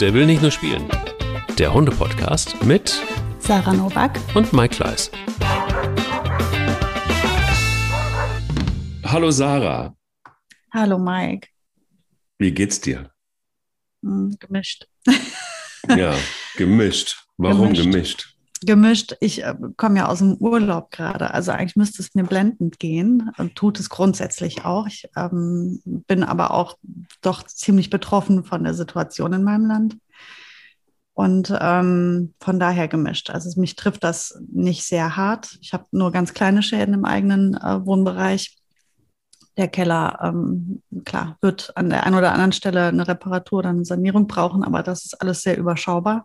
Der will nicht nur spielen. Der Hunde-Podcast mit Sarah Novak und Mike Kleiss. Hallo Sarah. Hallo Mike. Wie geht's dir? Hm, gemischt. ja, gemischt. Warum gemischt? gemischt? Gemischt. Ich äh, komme ja aus dem Urlaub gerade. Also eigentlich müsste es mir blendend gehen und tut es grundsätzlich auch. Ich ähm, bin aber auch doch ziemlich betroffen von der Situation in meinem Land. Und ähm, von daher gemischt. Also mich trifft das nicht sehr hart. Ich habe nur ganz kleine Schäden im eigenen äh, Wohnbereich. Der Keller, ähm, klar, wird an der einen oder anderen Stelle eine Reparatur oder eine Sanierung brauchen, aber das ist alles sehr überschaubar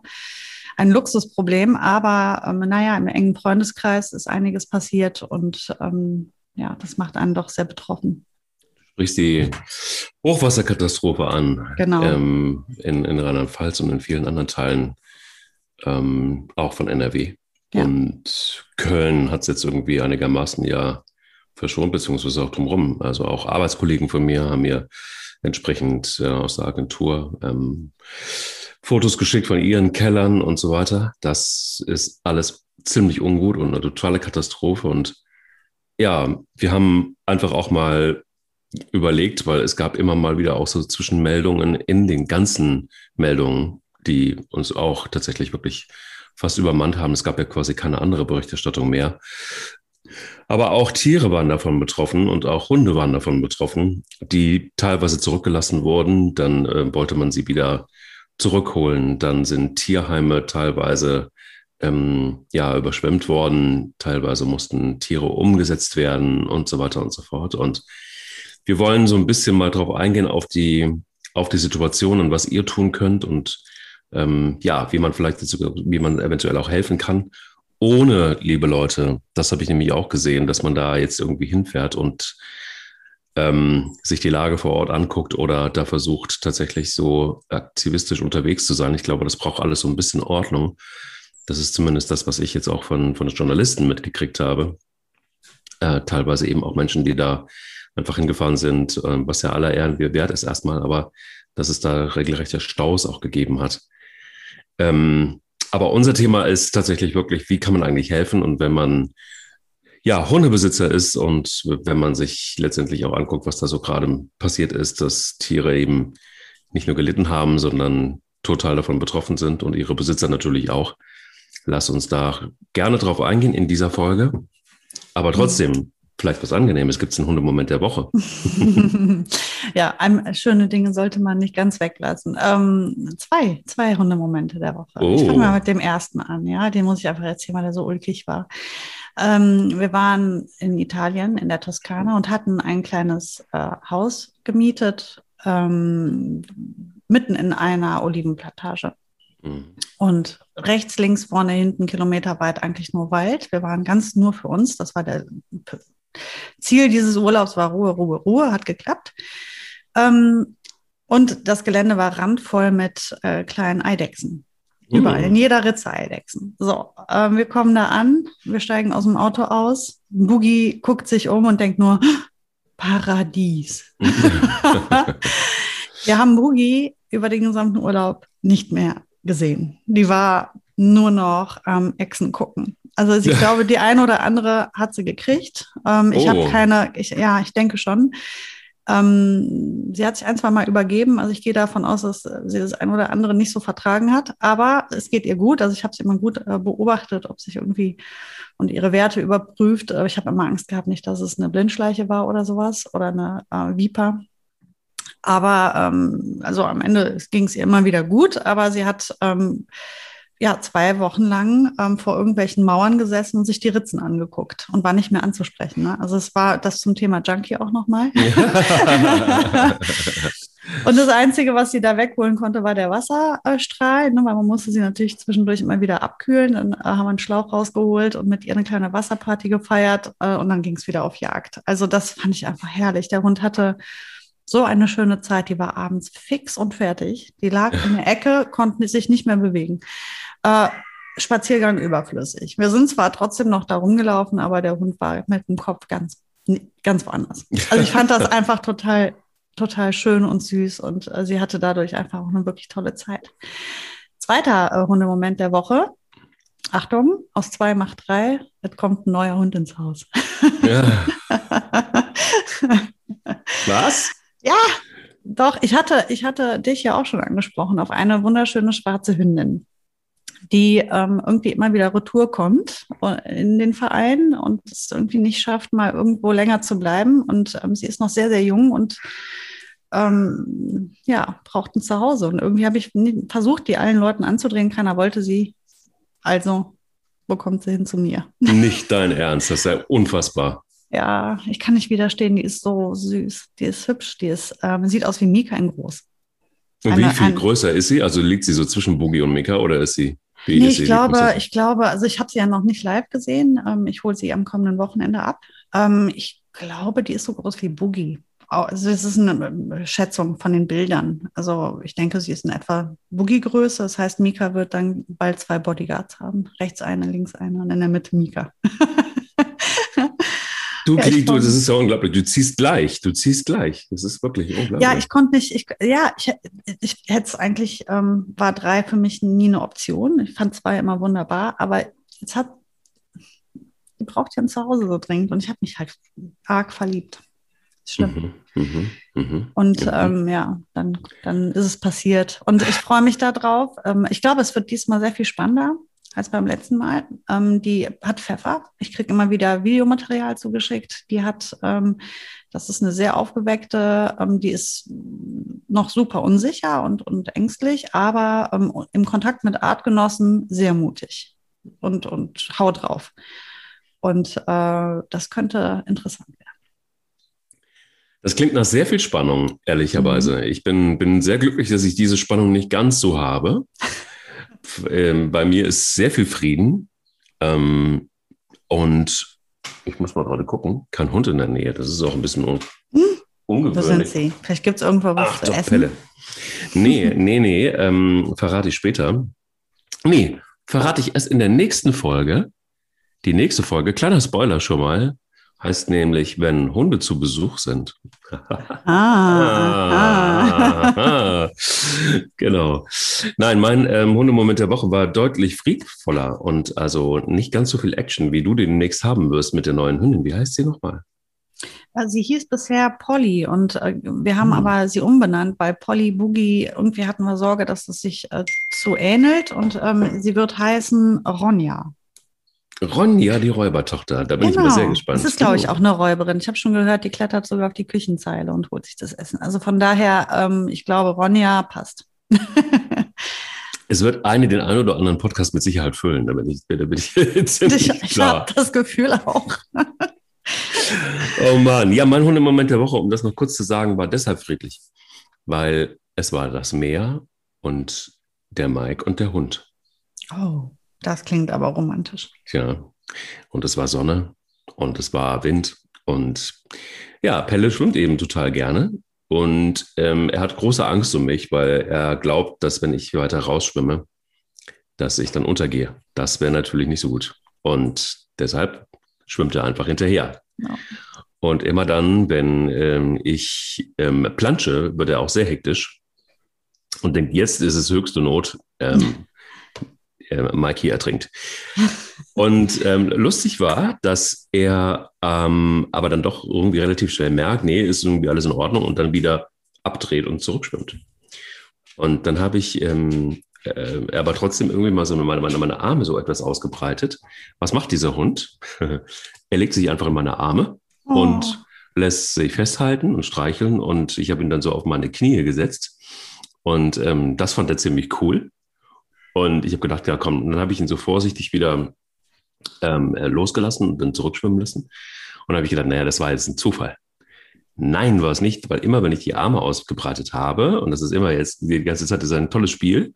ein Luxusproblem, aber ähm, naja, im engen Freundeskreis ist einiges passiert und ähm, ja, das macht einen doch sehr betroffen. Sprichst die Hochwasserkatastrophe an genau. ähm, in, in Rheinland-Pfalz und in vielen anderen Teilen, ähm, auch von NRW. Ja. Und Köln hat es jetzt irgendwie einigermaßen ja verschont, beziehungsweise auch drumherum. Also auch Arbeitskollegen von mir haben mir entsprechend äh, aus der Agentur ähm, Fotos geschickt von ihren Kellern und so weiter. Das ist alles ziemlich ungut und eine totale Katastrophe. Und ja, wir haben einfach auch mal überlegt, weil es gab immer mal wieder auch so Zwischenmeldungen in den ganzen Meldungen, die uns auch tatsächlich wirklich fast übermannt haben. Es gab ja quasi keine andere Berichterstattung mehr. Aber auch Tiere waren davon betroffen und auch Hunde waren davon betroffen, die teilweise zurückgelassen wurden. Dann äh, wollte man sie wieder zurückholen. Dann sind Tierheime teilweise ähm, ja, überschwemmt worden, teilweise mussten Tiere umgesetzt werden und so weiter und so fort. Und wir wollen so ein bisschen mal drauf eingehen auf die, auf die Situation und was ihr tun könnt und ähm, ja, wie man vielleicht, wie man eventuell auch helfen kann. Ohne, liebe Leute, das habe ich nämlich auch gesehen, dass man da jetzt irgendwie hinfährt und ähm, sich die Lage vor Ort anguckt oder da versucht tatsächlich so aktivistisch unterwegs zu sein. Ich glaube, das braucht alles so ein bisschen Ordnung. Das ist zumindest das, was ich jetzt auch von, von Journalisten mitgekriegt habe. Äh, teilweise eben auch Menschen, die da einfach hingefahren sind, äh, was ja aller Ehren wert ist erstmal, aber dass es da regelrechte Staus auch gegeben hat. Ähm, aber unser Thema ist tatsächlich wirklich, wie kann man eigentlich helfen? Und wenn man ja, Hundebesitzer ist und wenn man sich letztendlich auch anguckt, was da so gerade passiert ist, dass Tiere eben nicht nur gelitten haben, sondern total davon betroffen sind und ihre Besitzer natürlich auch. Lass uns da gerne drauf eingehen in dieser Folge. Aber trotzdem, vielleicht was Angenehmes, gibt es einen Hundemoment der Woche. ja, ein, schöne Dinge sollte man nicht ganz weglassen. Ähm, zwei, zwei Hundemomente der Woche. Oh. Ich fange mal mit dem ersten an, ja. Den muss ich einfach erzählen, weil er so ulkig war. Ähm, wir waren in Italien, in der Toskana und hatten ein kleines äh, Haus gemietet, ähm, mitten in einer Olivenplantage. Mhm. Und rechts, links, vorne, hinten, kilometerweit eigentlich nur Wald. Wir waren ganz nur für uns. Das war der Ziel dieses Urlaubs, war Ruhe, Ruhe, Ruhe, hat geklappt. Ähm, und das Gelände war randvoll mit äh, kleinen Eidechsen. Überall, in jeder Ritze Eidechsen. So, äh, wir kommen da an, wir steigen aus dem Auto aus. Boogie guckt sich um und denkt nur, Paradies. wir haben Boogie über den gesamten Urlaub nicht mehr gesehen. Die war nur noch am ähm, Echsen gucken. Also ich glaube, die eine oder andere hat sie gekriegt. Ähm, ich oh. habe keine, ich, ja, ich denke schon. Ähm, sie hat sich ein, zwei Mal übergeben. Also ich gehe davon aus, dass sie das ein oder andere nicht so vertragen hat. Aber es geht ihr gut. Also ich habe sie immer gut äh, beobachtet, ob sich irgendwie und ihre Werte überprüft. Äh, ich habe immer Angst gehabt, nicht, dass es eine Blindschleiche war oder sowas oder eine äh, Viper. Aber ähm, also am Ende ging es ihr immer wieder gut. Aber sie hat ähm, ja, zwei Wochen lang ähm, vor irgendwelchen Mauern gesessen und sich die Ritzen angeguckt und war nicht mehr anzusprechen. Ne? Also es war das zum Thema Junkie auch nochmal. und das Einzige, was sie da wegholen konnte, war der Wasserstrahl, ne? weil man musste sie natürlich zwischendurch immer wieder abkühlen. Dann äh, haben wir einen Schlauch rausgeholt und mit ihr eine kleine Wasserparty gefeiert äh, und dann ging es wieder auf Jagd. Also das fand ich einfach herrlich. Der Hund hatte so eine schöne Zeit. Die war abends fix und fertig. Die lag in der Ecke, konnte sich nicht mehr bewegen. Äh, Spaziergang überflüssig. Wir sind zwar trotzdem noch da rumgelaufen, aber der Hund war mit dem Kopf ganz, ganz woanders. Also ich fand das einfach total total schön und süß und äh, sie hatte dadurch einfach auch eine wirklich tolle Zeit. Zweiter äh, Hundemoment der Woche. Achtung, aus zwei macht drei, es kommt ein neuer Hund ins Haus. Ja. Was? Ja, doch, ich hatte, ich hatte dich ja auch schon angesprochen auf eine wunderschöne schwarze Hündin, die ähm, irgendwie immer wieder retour kommt äh, in den Verein und es irgendwie nicht schafft, mal irgendwo länger zu bleiben. Und ähm, sie ist noch sehr, sehr jung und ähm, ja, braucht ein Zuhause. Und irgendwie habe ich versucht, die allen Leuten anzudrehen. Keiner wollte sie. Also, wo kommt sie hin zu mir? Nicht dein Ernst, das ist ja unfassbar. Ja, ich kann nicht widerstehen. Die ist so süß, die ist hübsch, die ist, ähm, sieht aus wie Mika in groß. Und eine, wie viel ein, größer ist sie? Also liegt sie so zwischen Boogie und Mika oder ist sie? Wie nee, ist ich sie? glaube, ich glaube, also ich habe sie ja noch nicht live gesehen. Ähm, ich hole sie am kommenden Wochenende ab. Ähm, ich glaube, die ist so groß wie Boogie. Also es ist eine Schätzung von den Bildern. Also ich denke, sie ist in etwa Boogie-Größe. Das heißt, Mika wird dann bald zwei Bodyguards haben. Rechts eine, links eine und in der Mitte Mika. Du, ja, du, das ist ja unglaublich. Du ziehst gleich, du ziehst gleich. Das ist wirklich unglaublich. Ja, ich konnte nicht, ich, ja, ich, ich hätte es eigentlich, ähm, war drei für mich nie eine Option. Ich fand zwei immer wunderbar, aber jetzt hat, die braucht ja ein Zuhause so dringend und ich habe mich halt arg verliebt. Schlimm. Mhm, mh, mh, und mhm. ähm, ja, dann, dann ist es passiert. Und ich freue mich darauf. Ähm, ich glaube, es wird diesmal sehr viel spannender als beim letzten Mal. Ähm, die hat Pfeffer. Ich kriege immer wieder Videomaterial zugeschickt. Die hat, ähm, das ist eine sehr aufgeweckte, ähm, die ist noch super unsicher und, und ängstlich, aber ähm, im Kontakt mit Artgenossen sehr mutig und, und haut drauf. Und äh, das könnte interessant werden. Das klingt nach sehr viel Spannung, ehrlicherweise. Mhm. Ich bin, bin sehr glücklich, dass ich diese Spannung nicht ganz so habe. ähm, bei mir ist sehr viel Frieden. Ähm, und ich muss mal gerade gucken, kein Hund in der Nähe. Das ist auch ein bisschen un hm? ungewöhnlich. Wo sind sie? Vielleicht gibt es irgendwo was Ach, zu doch, essen. Pelle. Nee, nee, nee, ähm, verrate ich später. Nee, verrate ich erst in der nächsten Folge. Die nächste Folge, kleiner Spoiler schon mal, Heißt nämlich, wenn Hunde zu Besuch sind. ah, ah. genau. Nein, mein ähm, Hundemoment der Woche war deutlich friedvoller und also nicht ganz so viel Action, wie du demnächst haben wirst mit der neuen Hündin. Wie heißt sie nochmal? Sie hieß bisher Polly und äh, wir haben hm. aber sie umbenannt, weil Polly Boogie, irgendwie hatten wir Sorge, dass es sich äh, zu ähnelt und ähm, sie wird heißen Ronja. Ronja, die Räubertochter. Da bin genau. ich mal sehr genau. gespannt. Das ist, glaube ich, auch eine Räuberin. Ich habe schon gehört, die klettert sogar auf die Küchenzeile und holt sich das Essen. Also von daher, ähm, ich glaube, Ronja passt. es wird eine den einen oder anderen Podcast mit Sicherheit füllen. Da bin ich, da bin ich ziemlich Ich, ich habe das Gefühl auch. oh Mann. Ja, mein Hundemoment der Woche, um das noch kurz zu sagen, war deshalb friedlich. Weil es war das Meer und der Mike und der Hund. Oh. Das klingt aber romantisch. Ja, und es war Sonne und es war Wind und ja, Pelle schwimmt eben total gerne und ähm, er hat große Angst um mich, weil er glaubt, dass wenn ich weiter rausschwimme, dass ich dann untergehe. Das wäre natürlich nicht so gut. Und deshalb schwimmt er einfach hinterher. Ja. Und immer dann, wenn ähm, ich ähm, plansche, wird er auch sehr hektisch und denkt, jetzt ist es höchste Not. Ähm, äh, Mikey ertrinkt. Und ähm, lustig war, dass er ähm, aber dann doch irgendwie relativ schnell merkt, nee, ist irgendwie alles in Ordnung und dann wieder abdreht und zurückschwimmt. Und dann habe ich ähm, äh, aber trotzdem irgendwie mal so meine, meine, meine Arme so etwas ausgebreitet. Was macht dieser Hund? er legt sich einfach in meine Arme oh. und lässt sich festhalten und streicheln und ich habe ihn dann so auf meine Knie gesetzt. Und ähm, das fand er ziemlich cool. Und ich habe gedacht, ja komm, und dann habe ich ihn so vorsichtig wieder ähm, äh, losgelassen und dann zurückschwimmen lassen. Und dann habe ich gedacht, naja, das war jetzt ein Zufall. Nein, war es nicht, weil immer, wenn ich die Arme ausgebreitet habe, und das ist immer jetzt die ganze Zeit ist ein tolles Spiel,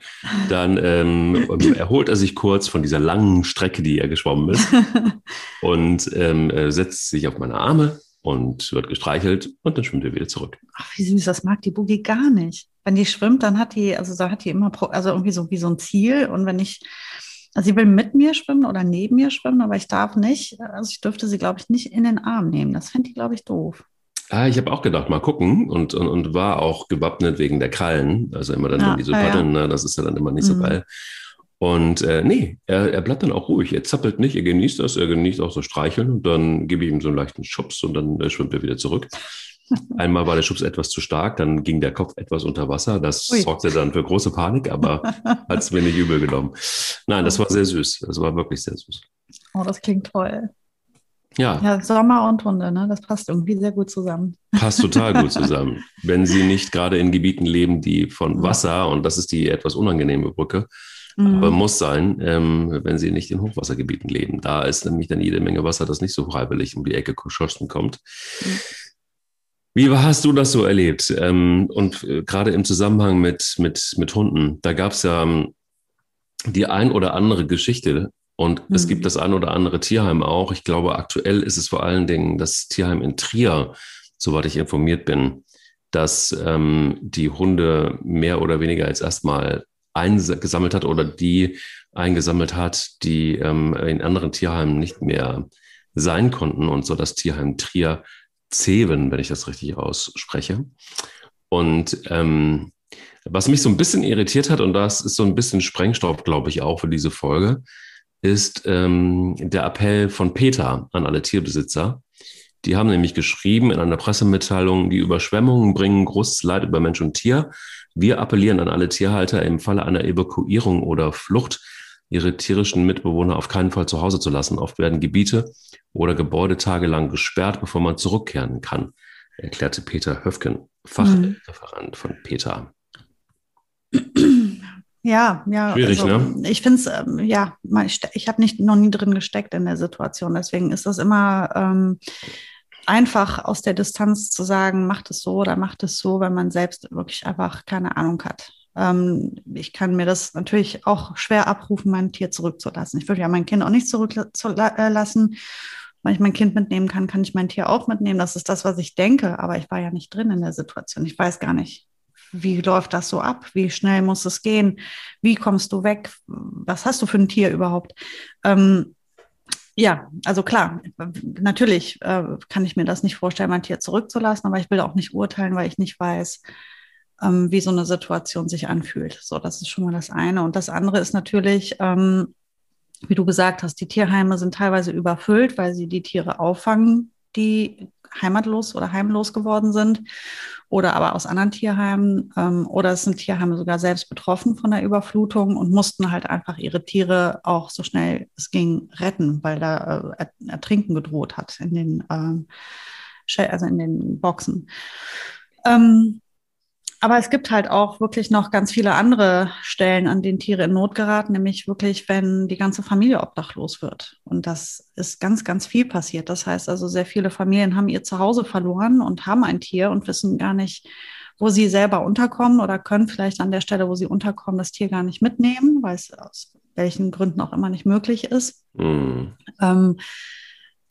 dann ähm, erholt er sich kurz von dieser langen Strecke, die er geschwommen ist, und ähm, äh, setzt sich auf meine Arme und wird gestreichelt und dann schwimmt er wieder zurück. Ach, wie süß, das mag die Boogie gar nicht wenn die schwimmt, dann hat die, also da hat die immer, also irgendwie so wie so ein Ziel. Und wenn ich, also sie will mit mir schwimmen oder neben mir schwimmen, aber ich darf nicht, also ich dürfte sie, glaube ich, nicht in den Arm nehmen. Das fände ich, glaube ich, doof. Ah, ich habe auch gedacht, mal gucken und, und, und war auch gewappnet wegen der Krallen. Also immer dann, ja, wenn die so ja, paddeln, ja. Ne, das ist ja dann immer nicht mhm. so geil. Und äh, nee, er, er bleibt dann auch ruhig. Er zappelt nicht, er genießt das, er genießt auch so Streicheln und dann gebe ich ihm so einen leichten Schubs und dann äh, schwimmt er wieder zurück. Einmal war der Schubs etwas zu stark, dann ging der Kopf etwas unter Wasser. Das Ui. sorgte dann für große Panik, aber hat es mir nicht übel genommen. Nein, das war sehr süß. Das war wirklich sehr süß. Oh, das klingt toll. Ja. ja. Sommer und Hunde, ne? Das passt irgendwie sehr gut zusammen. Passt total gut zusammen. Wenn sie nicht gerade in Gebieten leben, die von Wasser, und das ist die etwas unangenehme Brücke, mhm. aber muss sein, ähm, wenn sie nicht in Hochwassergebieten leben. Da ist nämlich dann jede Menge Wasser, das nicht so freiwillig um die Ecke geschossen kommt. Mhm. Wie hast du das so erlebt? Ähm, und äh, gerade im Zusammenhang mit, mit, mit Hunden, da gab es ja ähm, die ein oder andere Geschichte und mhm. es gibt mhm. das ein oder andere Tierheim auch. Ich glaube, aktuell ist es vor allen Dingen das Tierheim in Trier, soweit ich informiert bin, dass ähm, die Hunde mehr oder weniger als erstmal eingesammelt hat oder die eingesammelt hat, die ähm, in anderen Tierheimen nicht mehr sein konnten und so das Tierheim Trier Zeven, wenn ich das richtig ausspreche. Und ähm, was mich so ein bisschen irritiert hat, und das ist so ein bisschen Sprengstoff, glaube ich, auch für diese Folge, ist ähm, der Appell von Peter an alle Tierbesitzer. Die haben nämlich geschrieben in einer Pressemitteilung, die Überschwemmungen bringen großes Leid über Mensch und Tier. Wir appellieren an alle Tierhalter im Falle einer Evakuierung oder Flucht, ihre tierischen Mitbewohner auf keinen Fall zu Hause zu lassen. Oft werden Gebiete oder Gebäude tagelang gesperrt, bevor man zurückkehren kann, erklärte Peter Höfken, Fachreferent mhm. von Peter. Ja, ja. Schwierig, also, ne? Ich finde es, ähm, ja, ich, ich habe nicht noch nie drin gesteckt in der Situation. Deswegen ist das immer ähm, einfach aus der Distanz zu sagen, macht es so oder macht es so, wenn man selbst wirklich einfach keine Ahnung hat. Ähm, ich kann mir das natürlich auch schwer abrufen, mein Tier zurückzulassen. Ich würde ja mein Kind auch nicht zurücklassen. Wenn ich mein Kind mitnehmen kann, kann ich mein Tier auch mitnehmen. Das ist das, was ich denke. Aber ich war ja nicht drin in der Situation. Ich weiß gar nicht, wie läuft das so ab? Wie schnell muss es gehen? Wie kommst du weg? Was hast du für ein Tier überhaupt? Ähm, ja, also klar, natürlich äh, kann ich mir das nicht vorstellen, mein Tier zurückzulassen, aber ich will auch nicht urteilen, weil ich nicht weiß, ähm, wie so eine Situation sich anfühlt. So, das ist schon mal das eine. Und das andere ist natürlich, ähm, wie du gesagt hast, die Tierheime sind teilweise überfüllt, weil sie die Tiere auffangen, die heimatlos oder heimlos geworden sind oder aber aus anderen Tierheimen ähm, oder es sind Tierheime sogar selbst betroffen von der Überflutung und mussten halt einfach ihre Tiere auch so schnell es ging retten, weil da äh, Ertrinken gedroht hat in den, äh, also in den Boxen. Ähm, aber es gibt halt auch wirklich noch ganz viele andere Stellen, an denen Tiere in Not geraten, nämlich wirklich, wenn die ganze Familie obdachlos wird. Und das ist ganz, ganz viel passiert. Das heißt also, sehr viele Familien haben ihr Zuhause verloren und haben ein Tier und wissen gar nicht, wo sie selber unterkommen oder können vielleicht an der Stelle, wo sie unterkommen, das Tier gar nicht mitnehmen, weil es aus welchen Gründen auch immer nicht möglich ist. Mhm. Ähm,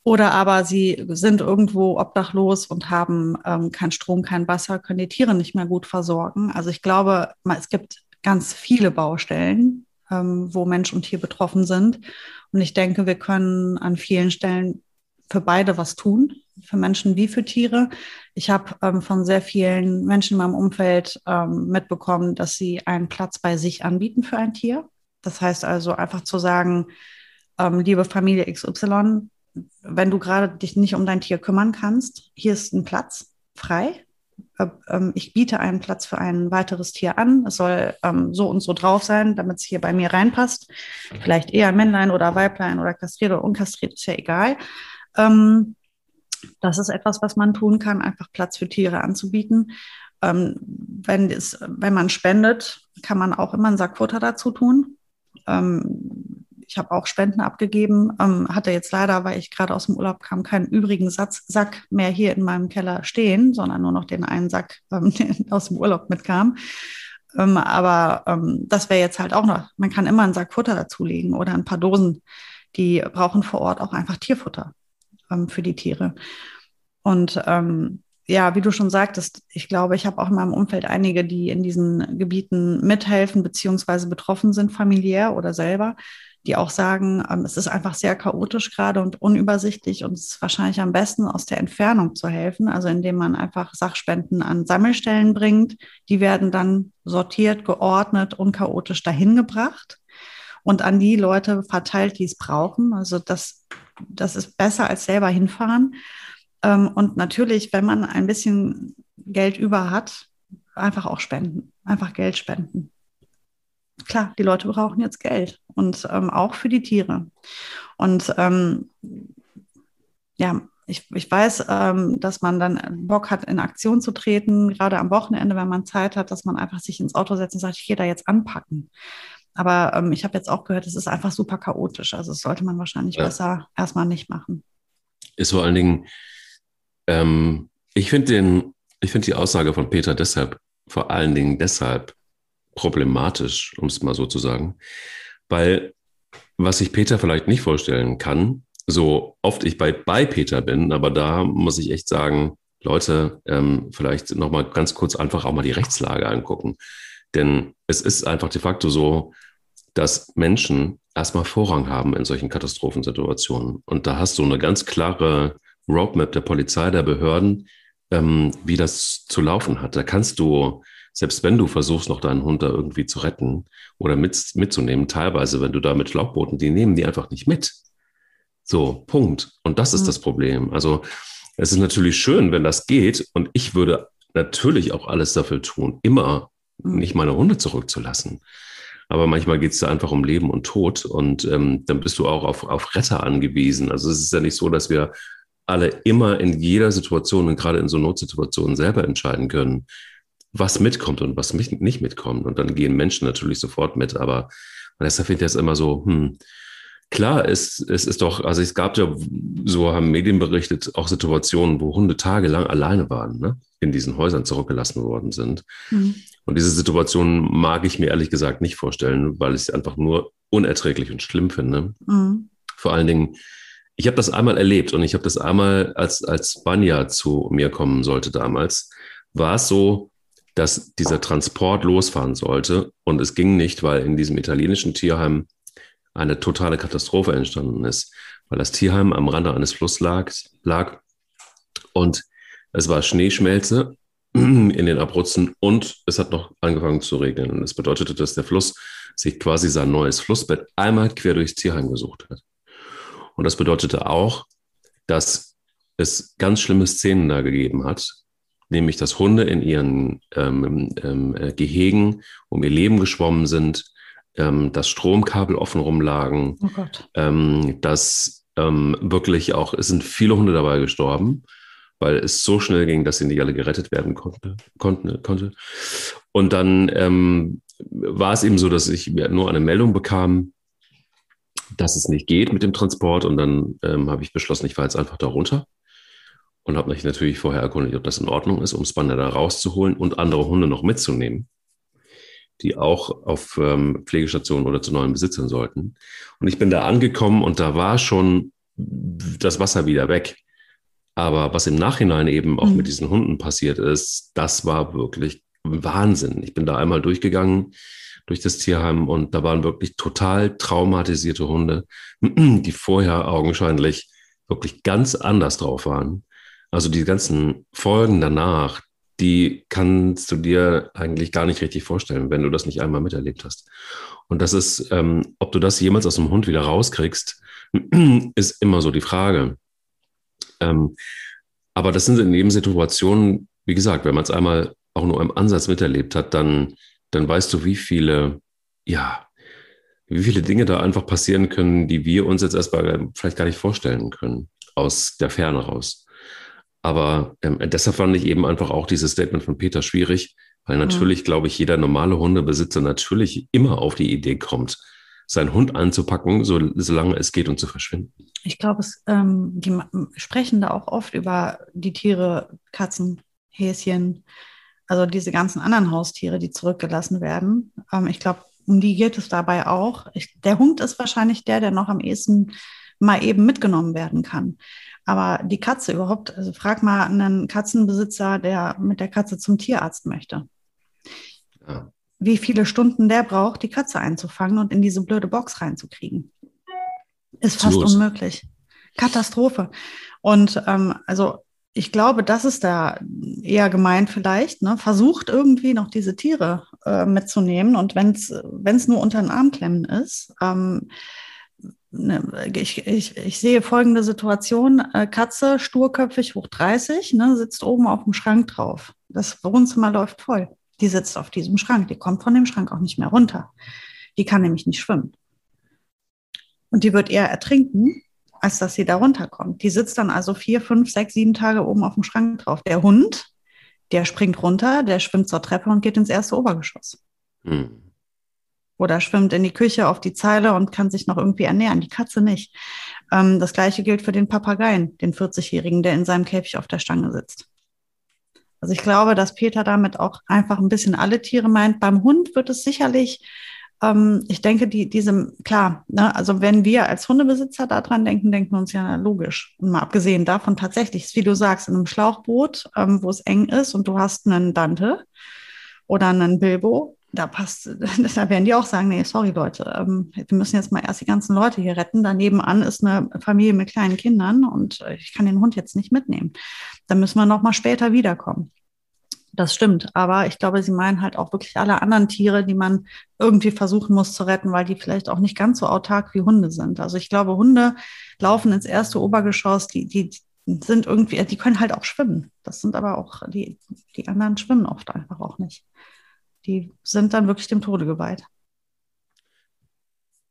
oder aber sie sind irgendwo obdachlos und haben ähm, keinen Strom, kein Wasser, können die Tiere nicht mehr gut versorgen. Also ich glaube, es gibt ganz viele Baustellen, ähm, wo Mensch und Tier betroffen sind. Und ich denke, wir können an vielen Stellen für beide was tun, für Menschen wie für Tiere. Ich habe ähm, von sehr vielen Menschen in meinem Umfeld ähm, mitbekommen, dass sie einen Platz bei sich anbieten für ein Tier. Das heißt also einfach zu sagen, ähm, liebe Familie XY, wenn du gerade dich nicht um dein Tier kümmern kannst, hier ist ein Platz frei. Äh, ähm, ich biete einen Platz für ein weiteres Tier an. Es soll ähm, so und so drauf sein, damit es hier bei mir reinpasst. Vielleicht eher Männlein oder Weiblein oder kastriert oder unkastriert, ist ja egal. Ähm, das ist etwas, was man tun kann, einfach Platz für Tiere anzubieten. Wenn, es, wenn man spendet, kann man auch immer einen Sack Futter dazu tun. Ähm, ich habe auch Spenden abgegeben, ähm, hatte jetzt leider, weil ich gerade aus dem Urlaub kam, keinen übrigen Satz, Sack mehr hier in meinem Keller stehen, sondern nur noch den einen Sack, ähm, der aus dem Urlaub mitkam. Ähm, aber ähm, das wäre jetzt halt auch noch, man kann immer einen Sack Futter dazulegen oder ein paar Dosen. Die brauchen vor Ort auch einfach Tierfutter ähm, für die Tiere. Und ähm, ja, wie du schon sagtest, ich glaube, ich habe auch in meinem Umfeld einige, die in diesen Gebieten mithelfen beziehungsweise betroffen sind, familiär oder selber die auch sagen, ähm, es ist einfach sehr chaotisch gerade und unübersichtlich und es ist wahrscheinlich am besten aus der Entfernung zu helfen, also indem man einfach Sachspenden an Sammelstellen bringt. Die werden dann sortiert, geordnet, unchaotisch dahin gebracht und an die Leute verteilt, die es brauchen. Also das, das ist besser als selber hinfahren. Ähm, und natürlich, wenn man ein bisschen Geld über hat, einfach auch spenden, einfach Geld spenden. Klar, die Leute brauchen jetzt Geld und ähm, auch für die Tiere. Und ähm, ja, ich, ich weiß, ähm, dass man dann Bock hat, in Aktion zu treten, gerade am Wochenende, wenn man Zeit hat, dass man einfach sich ins Auto setzt und sagt, ich gehe da jetzt anpacken. Aber ähm, ich habe jetzt auch gehört, es ist einfach super chaotisch. Also das sollte man wahrscheinlich ja. besser erstmal nicht machen. Ist vor allen Dingen, ähm, ich finde find die Aussage von Peter deshalb, vor allen Dingen deshalb problematisch, um es mal so zu sagen, weil was sich Peter vielleicht nicht vorstellen kann, so oft ich bei, bei Peter bin, aber da muss ich echt sagen, Leute, ähm, vielleicht nochmal ganz kurz einfach auch mal die Rechtslage angucken. Denn es ist einfach de facto so, dass Menschen erstmal Vorrang haben in solchen Katastrophensituationen. Und da hast du eine ganz klare Roadmap der Polizei, der Behörden, ähm, wie das zu laufen hat. Da kannst du, selbst wenn du versuchst, noch deinen Hund da irgendwie zu retten oder mit, mitzunehmen, teilweise, wenn du da mit Schlauchbooten, die nehmen die einfach nicht mit. So, Punkt. Und das ist mhm. das Problem. Also es ist natürlich schön, wenn das geht. Und ich würde natürlich auch alles dafür tun, immer mhm. nicht meine Hunde zurückzulassen. Aber manchmal geht es da einfach um Leben und Tod und ähm, dann bist du auch auf, auf Retter angewiesen. Also es ist ja nicht so, dass wir alle immer in jeder Situation und gerade in so Notsituationen selber entscheiden können, was mitkommt und was nicht mitkommt. Und dann gehen Menschen natürlich sofort mit. Aber deshalb finde ich das immer so, hm, klar, es, es ist doch, also es gab ja, so haben Medien berichtet, auch Situationen, wo Hunde tagelang alleine waren, ne? in diesen Häusern zurückgelassen worden sind. Mhm. Und diese Situation mag ich mir ehrlich gesagt nicht vorstellen, weil ich sie einfach nur unerträglich und schlimm finde. Mhm. Vor allen Dingen, ich habe das einmal erlebt und ich habe das einmal, als, als Banja zu mir kommen sollte damals, war es so, dass dieser Transport losfahren sollte und es ging nicht, weil in diesem italienischen Tierheim eine totale Katastrophe entstanden ist, weil das Tierheim am Rande eines Flusses lag, lag und es war Schneeschmelze in den Abruzzen und es hat noch angefangen zu regnen. Und das bedeutete, dass der Fluss sich quasi sein neues Flussbett einmal quer durchs Tierheim gesucht hat. Und das bedeutete auch, dass es ganz schlimme Szenen da gegeben hat, nämlich dass Hunde in ihren ähm, ähm, äh, Gehegen um ihr Leben geschwommen sind, ähm, dass Stromkabel offen rumlagen, oh ähm, dass ähm, wirklich auch, es sind viele Hunde dabei gestorben weil es so schnell ging, dass sie nicht alle gerettet werden konnte. konnte, konnte. Und dann ähm, war es eben so, dass ich nur eine Meldung bekam, dass es nicht geht mit dem Transport. Und dann habe ich beschlossen, ich fahre jetzt einfach da runter und habe mich natürlich vorher erkundigt, ob das in Ordnung ist, um Spanner da rauszuholen und andere Hunde noch mitzunehmen, die auch auf ähm, Pflegestationen oder zu neuen Besitzern sollten. Und ich bin da angekommen und da war schon das Wasser wieder weg. Aber was im Nachhinein eben auch mhm. mit diesen Hunden passiert ist, das war wirklich Wahnsinn. Ich bin da einmal durchgegangen durch das Tierheim und da waren wirklich total traumatisierte Hunde, die vorher augenscheinlich wirklich ganz anders drauf waren. Also die ganzen Folgen danach, die kannst du dir eigentlich gar nicht richtig vorstellen, wenn du das nicht einmal miterlebt hast. Und das ist, ähm, ob du das jemals aus dem Hund wieder rauskriegst, ist immer so die Frage. Ähm, aber das sind in Nebensituationen, wie gesagt, wenn man es einmal auch nur im Ansatz miterlebt hat, dann, dann weißt du, wie viele, ja, wie viele Dinge da einfach passieren können, die wir uns jetzt erstmal vielleicht gar nicht vorstellen können, aus der Ferne raus. Aber ähm, deshalb fand ich eben einfach auch dieses Statement von Peter schwierig, weil natürlich, mhm. glaube ich, jeder normale Hundebesitzer natürlich immer auf die Idee kommt, seinen Hund anzupacken, so, solange es geht und zu verschwinden. Ich glaube, ähm, die sprechen da auch oft über die Tiere, Katzen, Häschen, also diese ganzen anderen Haustiere, die zurückgelassen werden. Ähm, ich glaube, um die geht es dabei auch. Ich, der Hund ist wahrscheinlich der, der noch am ehesten mal eben mitgenommen werden kann. Aber die Katze überhaupt, also frag mal einen Katzenbesitzer, der mit der Katze zum Tierarzt möchte. Ja. wie viele Stunden der braucht, die Katze einzufangen und in diese blöde Box reinzukriegen. Ist fast Los. unmöglich. Katastrophe. Und ähm, also ich glaube, das ist da eher gemeint vielleicht. Ne? Versucht irgendwie noch diese Tiere äh, mitzunehmen und wenn es nur unter den Arm klemmen ist. Ähm, ne, ich, ich, ich sehe folgende Situation. Äh, Katze, sturköpfig, hoch 30, ne, sitzt oben auf dem Schrank drauf. Das Wohnzimmer läuft voll. Die sitzt auf diesem Schrank. Die kommt von dem Schrank auch nicht mehr runter. Die kann nämlich nicht schwimmen. Und die wird eher ertrinken, als dass sie da runterkommt. Die sitzt dann also vier, fünf, sechs, sieben Tage oben auf dem Schrank drauf. Der Hund, der springt runter, der schwimmt zur Treppe und geht ins erste Obergeschoss. Hm. Oder schwimmt in die Küche auf die Zeile und kann sich noch irgendwie ernähren. Die Katze nicht. Ähm, das gleiche gilt für den Papageien, den 40-Jährigen, der in seinem Käfig auf der Stange sitzt. Also ich glaube, dass Peter damit auch einfach ein bisschen alle Tiere meint. Beim Hund wird es sicherlich ähm, ich denke, die, diese, klar, ne, also wenn wir als Hundebesitzer daran denken, denken wir uns ja logisch. Und mal abgesehen davon tatsächlich, wie du sagst, in einem Schlauchboot, ähm, wo es eng ist und du hast einen Dante oder einen Bilbo, da passt, da werden die auch sagen, nee, sorry Leute, ähm, wir müssen jetzt mal erst die ganzen Leute hier retten. Daneben an ist eine Familie mit kleinen Kindern und ich kann den Hund jetzt nicht mitnehmen. Da müssen wir noch mal später wiederkommen. Das stimmt, aber ich glaube, sie meinen halt auch wirklich alle anderen Tiere, die man irgendwie versuchen muss zu retten, weil die vielleicht auch nicht ganz so autark wie Hunde sind. Also ich glaube, Hunde laufen ins erste Obergeschoss, die, die sind irgendwie, die können halt auch schwimmen. Das sind aber auch, die, die anderen schwimmen oft einfach auch nicht. Die sind dann wirklich dem Tode geweiht.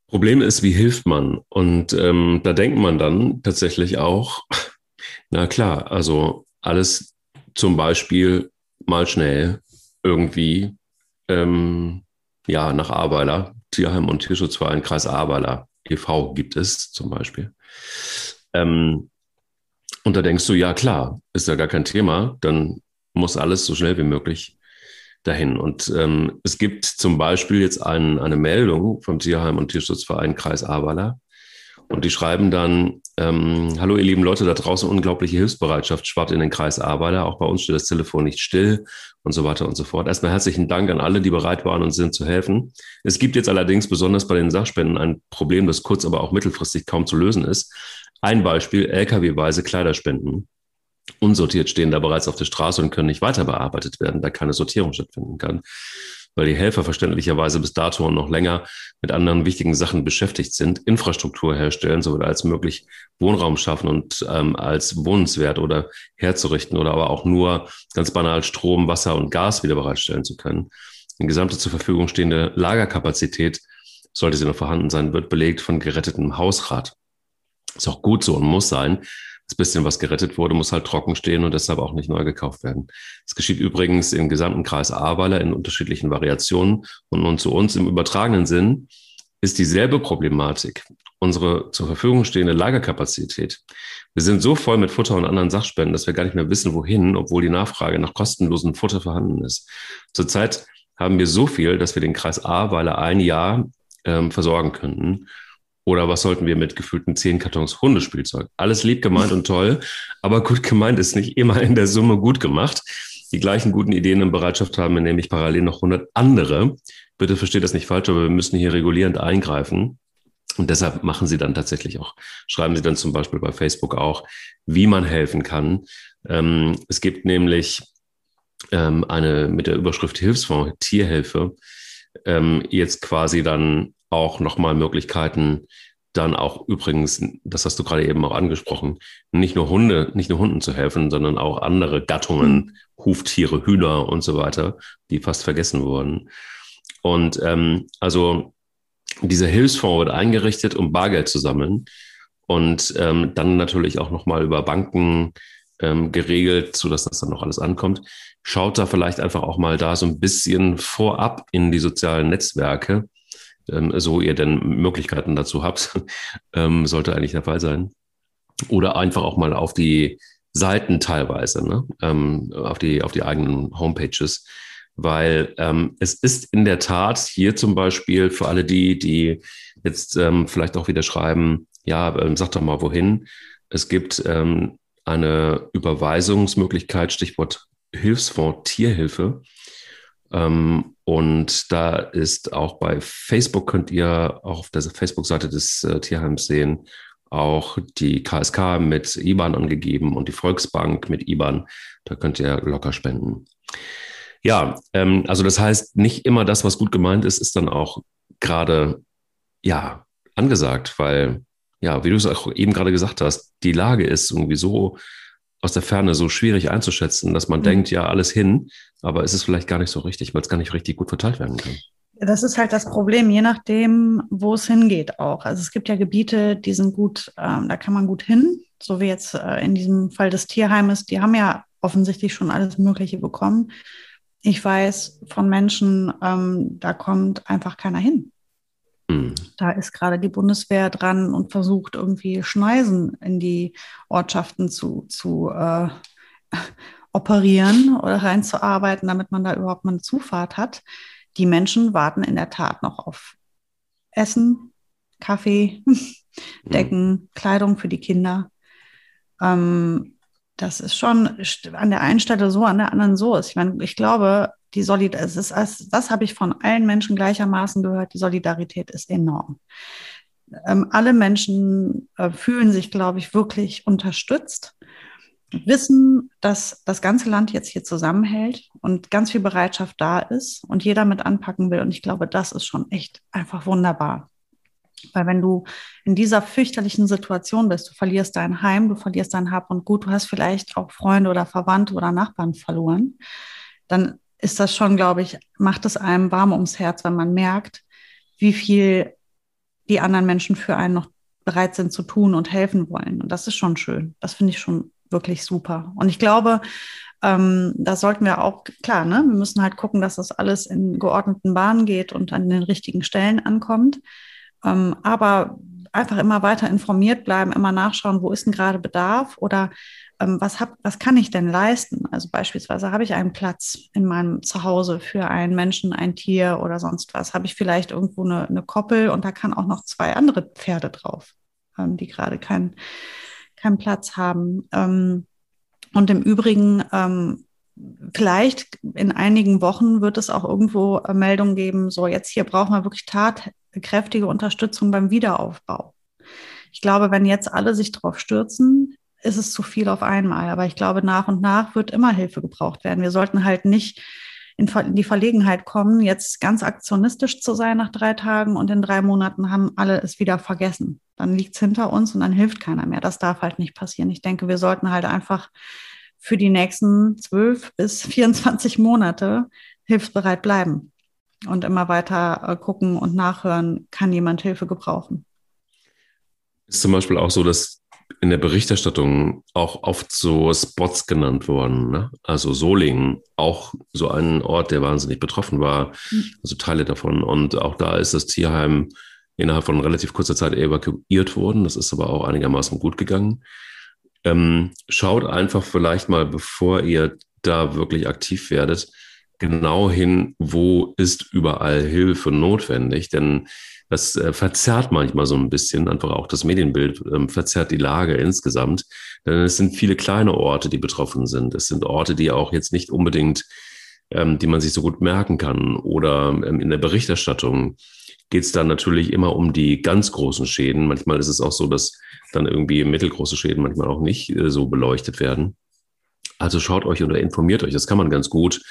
Problem ist, wie hilft man? Und ähm, da denkt man dann tatsächlich auch, na klar, also alles zum Beispiel mal schnell irgendwie ähm, ja, nach Ahrweiler, Tierheim und Tierschutzverein Kreis Ahrweiler e.V. gibt es zum Beispiel. Ähm, und da denkst du, ja klar, ist ja gar kein Thema, dann muss alles so schnell wie möglich dahin. Und ähm, es gibt zum Beispiel jetzt ein, eine Meldung vom Tierheim und Tierschutzverein Kreis Ahrweiler, und die schreiben dann, ähm, hallo ihr lieben Leute da draußen, unglaubliche Hilfsbereitschaft schwappt in den Kreis Arbeiter. Auch bei uns steht das Telefon nicht still und so weiter und so fort. Erstmal herzlichen Dank an alle, die bereit waren und sind zu helfen. Es gibt jetzt allerdings besonders bei den Sachspenden ein Problem, das kurz, aber auch mittelfristig kaum zu lösen ist. Ein Beispiel, Lkw-weise Kleiderspenden. Unsortiert stehen da bereits auf der Straße und können nicht weiter bearbeitet werden, da keine Sortierung stattfinden kann weil die Helfer verständlicherweise bis dato noch länger mit anderen wichtigen Sachen beschäftigt sind, Infrastruktur herstellen, sowohl als möglich Wohnraum schaffen und ähm, als wohnenswert oder herzurichten oder aber auch nur ganz banal Strom, Wasser und Gas wieder bereitstellen zu können. Die gesamte zur Verfügung stehende Lagerkapazität, sollte sie noch vorhanden sein, wird belegt von gerettetem Hausrat. Ist auch gut so und muss sein, das bisschen, was gerettet wurde, muss halt trocken stehen und deshalb auch nicht neu gekauft werden. Das geschieht übrigens im gesamten Kreis Ahrweiler in unterschiedlichen Variationen. Und nun zu uns im übertragenen Sinn ist dieselbe Problematik unsere zur Verfügung stehende Lagerkapazität. Wir sind so voll mit Futter und anderen Sachspenden, dass wir gar nicht mehr wissen, wohin, obwohl die Nachfrage nach kostenlosem Futter vorhanden ist. Zurzeit haben wir so viel, dass wir den Kreis Ahrweiler ein Jahr ähm, versorgen könnten. Oder was sollten wir mit gefühlten zehn Kartons Hundespielzeug? Alles lieb gemeint und toll, aber gut gemeint ist nicht immer in der Summe gut gemacht. Die gleichen guten Ideen in Bereitschaft haben wir nämlich parallel noch 100 andere. Bitte versteht das nicht falsch, aber wir müssen hier regulierend eingreifen. Und deshalb machen sie dann tatsächlich auch, schreiben sie dann zum Beispiel bei Facebook auch, wie man helfen kann. Ähm, es gibt nämlich ähm, eine mit der Überschrift Hilfsfonds Tierhilfe ähm, jetzt quasi dann auch nochmal Möglichkeiten, dann auch übrigens, das hast du gerade eben auch angesprochen, nicht nur Hunde, nicht nur Hunden zu helfen, sondern auch andere Gattungen, mhm. Huftiere, Hühner und so weiter, die fast vergessen wurden. Und ähm, also dieser Hilfsfonds wird eingerichtet, um Bargeld zu sammeln und ähm, dann natürlich auch nochmal über Banken ähm, geregelt, sodass das dann noch alles ankommt. Schaut da vielleicht einfach auch mal da so ein bisschen vorab in die sozialen Netzwerke so ihr denn Möglichkeiten dazu habt, ähm, sollte eigentlich der Fall sein. Oder einfach auch mal auf die Seiten teilweise, ne? ähm, auf, die, auf die eigenen Homepages. Weil ähm, es ist in der Tat hier zum Beispiel für alle die, die jetzt ähm, vielleicht auch wieder schreiben, ja, ähm, sag doch mal wohin. Es gibt ähm, eine Überweisungsmöglichkeit, Stichwort Hilfsfonds Tierhilfe Ähm, und da ist auch bei Facebook, könnt ihr auch auf der Facebook-Seite des äh, Tierheims sehen, auch die KSK mit IBAN angegeben und die Volksbank mit IBAN. Da könnt ihr locker spenden. Ja, ähm, also das heißt, nicht immer das, was gut gemeint ist, ist dann auch gerade, ja, angesagt, weil, ja, wie du es auch eben gerade gesagt hast, die Lage ist irgendwie so aus der Ferne so schwierig einzuschätzen, dass man mhm. denkt, ja, alles hin, aber es ist vielleicht gar nicht so richtig, weil es gar nicht richtig gut verteilt werden kann. Das ist halt das Problem, je nachdem, wo es hingeht auch. Also es gibt ja Gebiete, die sind gut, ähm, da kann man gut hin, so wie jetzt äh, in diesem Fall des Tierheimes, die haben ja offensichtlich schon alles Mögliche bekommen. Ich weiß von Menschen, ähm, da kommt einfach keiner hin. Mhm. Da ist gerade die Bundeswehr dran und versucht irgendwie Schneisen in die Ortschaften zu, zu äh, operieren oder reinzuarbeiten, damit man da überhaupt mal eine Zufahrt hat. Die Menschen warten in der Tat noch auf Essen, Kaffee, Decken, mhm. Kleidung für die Kinder. Ähm, das ist schon an der einen Stelle so, an der anderen so. Ich meine, ich glaube, die Solidarität, das, das habe ich von allen Menschen gleichermaßen gehört, die Solidarität ist enorm. Ähm, alle Menschen äh, fühlen sich, glaube ich, wirklich unterstützt, wissen, dass das ganze Land jetzt hier zusammenhält und ganz viel Bereitschaft da ist und jeder mit anpacken will. Und ich glaube, das ist schon echt einfach wunderbar. Weil wenn du in dieser fürchterlichen Situation bist, du verlierst dein Heim, du verlierst dein Hab und Gut, du hast vielleicht auch Freunde oder Verwandte oder Nachbarn verloren, dann ist das schon, glaube ich, macht es einem warm ums Herz, wenn man merkt, wie viel die anderen Menschen für einen noch bereit sind zu tun und helfen wollen. Und das ist schon schön. Das finde ich schon wirklich super. Und ich glaube, ähm, da sollten wir auch, klar, ne, wir müssen halt gucken, dass das alles in geordneten Bahnen geht und an den richtigen Stellen ankommt. Ähm, aber einfach immer weiter informiert bleiben, immer nachschauen, wo ist denn gerade Bedarf oder ähm, was, hab, was kann ich denn leisten? Also beispielsweise habe ich einen Platz in meinem Zuhause für einen Menschen, ein Tier oder sonst was. Habe ich vielleicht irgendwo eine, eine Koppel und da kann auch noch zwei andere Pferde drauf, ähm, die gerade keinen keinen Platz haben. Ähm, und im Übrigen, ähm, vielleicht in einigen Wochen wird es auch irgendwo äh, Meldungen geben, so jetzt hier brauchen wir wirklich tatkräftige Unterstützung beim Wiederaufbau. Ich glaube, wenn jetzt alle sich darauf stürzen, ist es zu viel auf einmal. Aber ich glaube, nach und nach wird immer Hilfe gebraucht werden. Wir sollten halt nicht in die Verlegenheit kommen, jetzt ganz aktionistisch zu sein nach drei Tagen und in drei Monaten haben alle es wieder vergessen. Dann liegt es hinter uns und dann hilft keiner mehr. Das darf halt nicht passieren. Ich denke, wir sollten halt einfach für die nächsten zwölf bis 24 Monate hilfsbereit bleiben und immer weiter äh, gucken und nachhören, kann jemand Hilfe gebrauchen. Ist zum Beispiel auch so, dass in der Berichterstattung auch oft so Spots genannt worden. Ne? Also Solingen, auch so ein Ort, der wahnsinnig betroffen war, mhm. also Teile davon. Und auch da ist das Tierheim innerhalb von relativ kurzer Zeit evakuiert worden. Das ist aber auch einigermaßen gut gegangen. Ähm, schaut einfach vielleicht mal, bevor ihr da wirklich aktiv werdet, genau hin, wo ist überall Hilfe notwendig. Denn das äh, verzerrt manchmal so ein bisschen, einfach auch das Medienbild ähm, verzerrt die Lage insgesamt. Denn es sind viele kleine Orte, die betroffen sind. Es sind Orte, die auch jetzt nicht unbedingt, ähm, die man sich so gut merken kann. Oder ähm, in der Berichterstattung geht es dann natürlich immer um die ganz großen Schäden. Manchmal ist es auch so, dass dann irgendwie mittelgroße Schäden manchmal auch nicht äh, so beleuchtet werden. Also schaut euch oder informiert euch, das kann man ganz gut.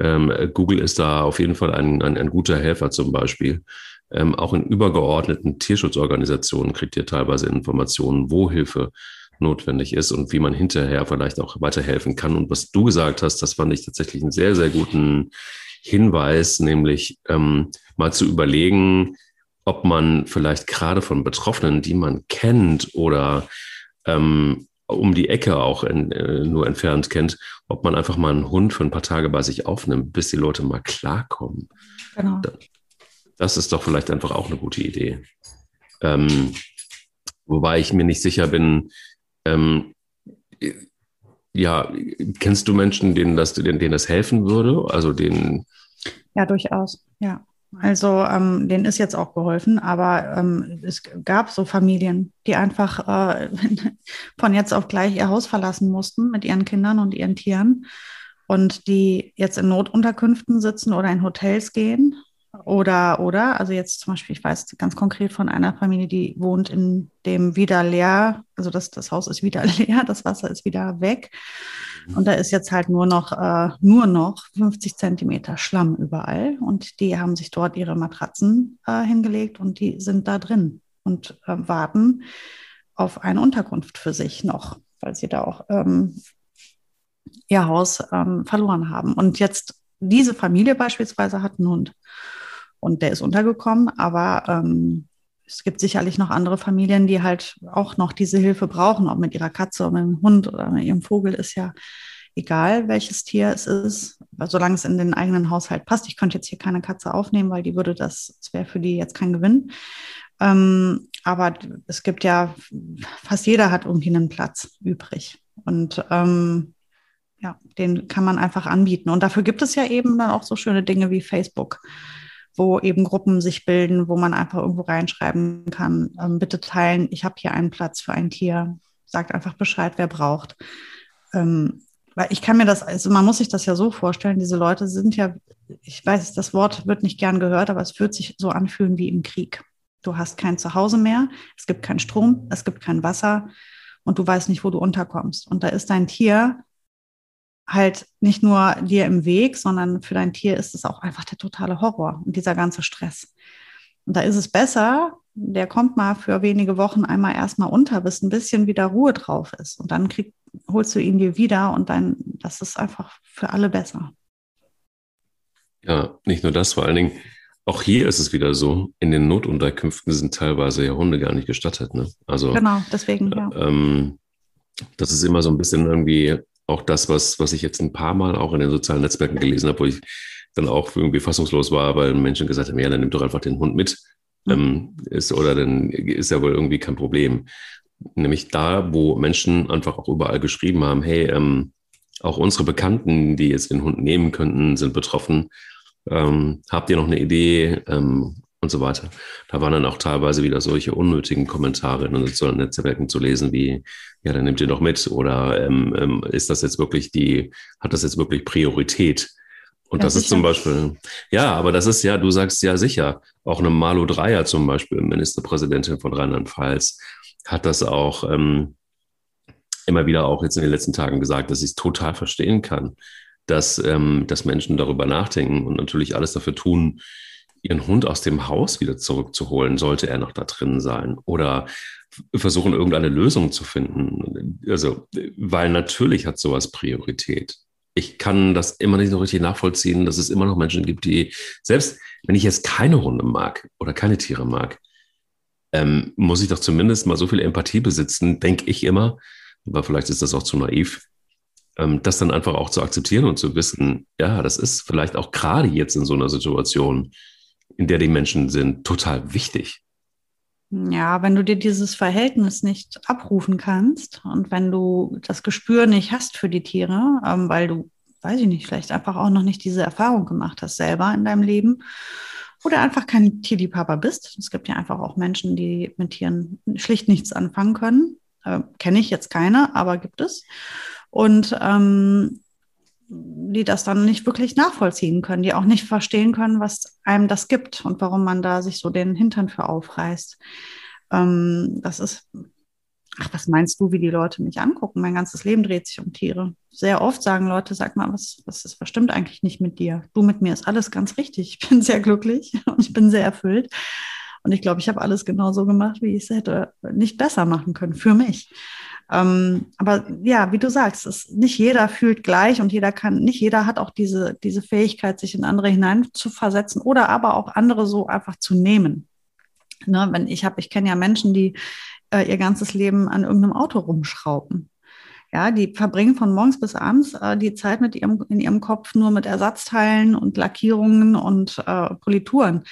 Ähm, Google ist da auf jeden Fall ein, ein, ein guter Helfer zum Beispiel. Ähm, auch in übergeordneten Tierschutzorganisationen kriegt ihr teilweise Informationen, wo Hilfe notwendig ist und wie man hinterher vielleicht auch weiterhelfen kann. Und was du gesagt hast, das fand ich tatsächlich einen sehr, sehr guten Hinweis, nämlich ähm, mal zu überlegen, ob man vielleicht gerade von Betroffenen, die man kennt oder ähm, um die Ecke auch in, äh, nur entfernt kennt, ob man einfach mal einen Hund für ein paar Tage bei sich aufnimmt, bis die Leute mal klarkommen. Genau. Das ist doch vielleicht einfach auch eine gute Idee. Ähm, wobei ich mir nicht sicher bin, ähm, ja, kennst du Menschen, denen das, denen, denen das helfen würde? Also denen. Ja, durchaus, ja. Also ähm, denen ist jetzt auch geholfen, aber ähm, es gab so Familien, die einfach äh, von jetzt auf gleich ihr Haus verlassen mussten mit ihren Kindern und ihren Tieren und die jetzt in Notunterkünften sitzen oder in Hotels gehen oder, oder, also jetzt zum Beispiel, ich weiß ganz konkret von einer Familie, die wohnt in dem wieder leer, also das, das Haus ist wieder leer, das Wasser ist wieder weg. Und da ist jetzt halt nur noch, äh, nur noch 50 Zentimeter Schlamm überall. Und die haben sich dort ihre Matratzen äh, hingelegt und die sind da drin und äh, warten auf eine Unterkunft für sich noch, weil sie da auch ähm, ihr Haus ähm, verloren haben. Und jetzt diese Familie beispielsweise hat einen Hund und der ist untergekommen, aber ähm, es gibt sicherlich noch andere Familien, die halt auch noch diese Hilfe brauchen, ob mit ihrer Katze oder mit einem Hund oder mit ihrem Vogel, ist ja egal, welches Tier es ist, solange es in den eigenen Haushalt passt. Ich könnte jetzt hier keine Katze aufnehmen, weil die würde das, das wäre für die jetzt kein Gewinn. Ähm, aber es gibt ja, fast jeder hat irgendwie einen Platz übrig. Und ähm, ja, den kann man einfach anbieten. Und dafür gibt es ja eben dann auch so schöne Dinge wie Facebook, wo eben Gruppen sich bilden, wo man einfach irgendwo reinschreiben kann, ähm, bitte teilen, ich habe hier einen Platz für ein Tier. Sagt einfach Bescheid, wer braucht. Ähm, weil ich kann mir das, also man muss sich das ja so vorstellen, diese Leute sind ja, ich weiß, das Wort wird nicht gern gehört, aber es wird sich so anfühlen wie im Krieg. Du hast kein Zuhause mehr, es gibt keinen Strom, es gibt kein Wasser und du weißt nicht, wo du unterkommst. Und da ist dein Tier halt nicht nur dir im Weg, sondern für dein Tier ist es auch einfach der totale Horror und dieser ganze Stress. Und da ist es besser, der kommt mal für wenige Wochen einmal erstmal unter, bis ein bisschen wieder Ruhe drauf ist. Und dann krieg, holst du ihn dir wieder und dann, das ist einfach für alle besser. Ja, nicht nur das, vor allen Dingen, auch hier ist es wieder so, in den Notunterkünften sind teilweise ja Hunde gar nicht gestattet. Ne? Also, genau, deswegen, ja. Ähm, das ist immer so ein bisschen irgendwie auch das, was, was ich jetzt ein paar Mal auch in den sozialen Netzwerken gelesen habe, wo ich dann auch irgendwie fassungslos war, weil Menschen gesagt haben, ja, dann nimm doch einfach den Hund mit. Mhm. Ähm, ist, oder dann ist ja wohl irgendwie kein Problem. Nämlich da, wo Menschen einfach auch überall geschrieben haben, hey, ähm, auch unsere Bekannten, die jetzt den Hund nehmen könnten, sind betroffen. Ähm, habt ihr noch eine Idee? Ähm, und so weiter. Da waren dann auch teilweise wieder solche unnötigen Kommentare in den sozialen Netzwerken zu lesen, wie, ja, dann nehmt ihr doch mit oder ähm, ähm, ist das jetzt wirklich die, hat das jetzt wirklich Priorität? Und ja, das sicher. ist zum Beispiel, ja, aber das ist ja, du sagst ja sicher, auch eine Malu Dreyer zum Beispiel, Ministerpräsidentin von Rheinland-Pfalz, hat das auch ähm, immer wieder auch jetzt in den letzten Tagen gesagt, dass ich es total verstehen kann, dass, ähm, dass Menschen darüber nachdenken und natürlich alles dafür tun, ihren Hund aus dem Haus wieder zurückzuholen, sollte er noch da drin sein. Oder versuchen, irgendeine Lösung zu finden. Also, weil natürlich hat sowas Priorität. Ich kann das immer nicht so richtig nachvollziehen, dass es immer noch Menschen gibt, die, selbst wenn ich jetzt keine Hunde mag oder keine Tiere mag, ähm, muss ich doch zumindest mal so viel Empathie besitzen, denke ich immer, aber vielleicht ist das auch zu naiv, ähm, das dann einfach auch zu akzeptieren und zu wissen, ja, das ist vielleicht auch gerade jetzt in so einer Situation in der die Menschen sind, total wichtig. Ja, wenn du dir dieses Verhältnis nicht abrufen kannst und wenn du das Gespür nicht hast für die Tiere, ähm, weil du, weiß ich nicht, vielleicht einfach auch noch nicht diese Erfahrung gemacht hast selber in deinem Leben oder einfach kein Tierliebhaber bist. Es gibt ja einfach auch Menschen, die mit Tieren schlicht nichts anfangen können. Äh, Kenne ich jetzt keine, aber gibt es. Und ähm, die das dann nicht wirklich nachvollziehen können, die auch nicht verstehen können, was einem das gibt und warum man da sich so den Hintern für aufreißt. Ähm, das ist, ach, was meinst du, wie die Leute mich angucken? Mein ganzes Leben dreht sich um Tiere. Sehr oft sagen Leute, sag mal, was, was ist, was stimmt eigentlich nicht mit dir? Du mit mir ist alles ganz richtig. Ich bin sehr glücklich und ich bin sehr erfüllt. Und ich glaube, ich habe alles genau so gemacht, wie ich es hätte nicht besser machen können für mich. Ähm, aber ja, wie du sagst, es, nicht jeder fühlt gleich und jeder kann, nicht jeder hat auch diese, diese Fähigkeit, sich in andere hinein zu versetzen oder aber auch andere so einfach zu nehmen. Ne, wenn ich habe, ich kenne ja Menschen, die äh, ihr ganzes Leben an irgendeinem Auto rumschrauben. Ja, die verbringen von morgens bis abends äh, die Zeit mit ihrem, in ihrem Kopf nur mit Ersatzteilen und Lackierungen und äh, Polituren.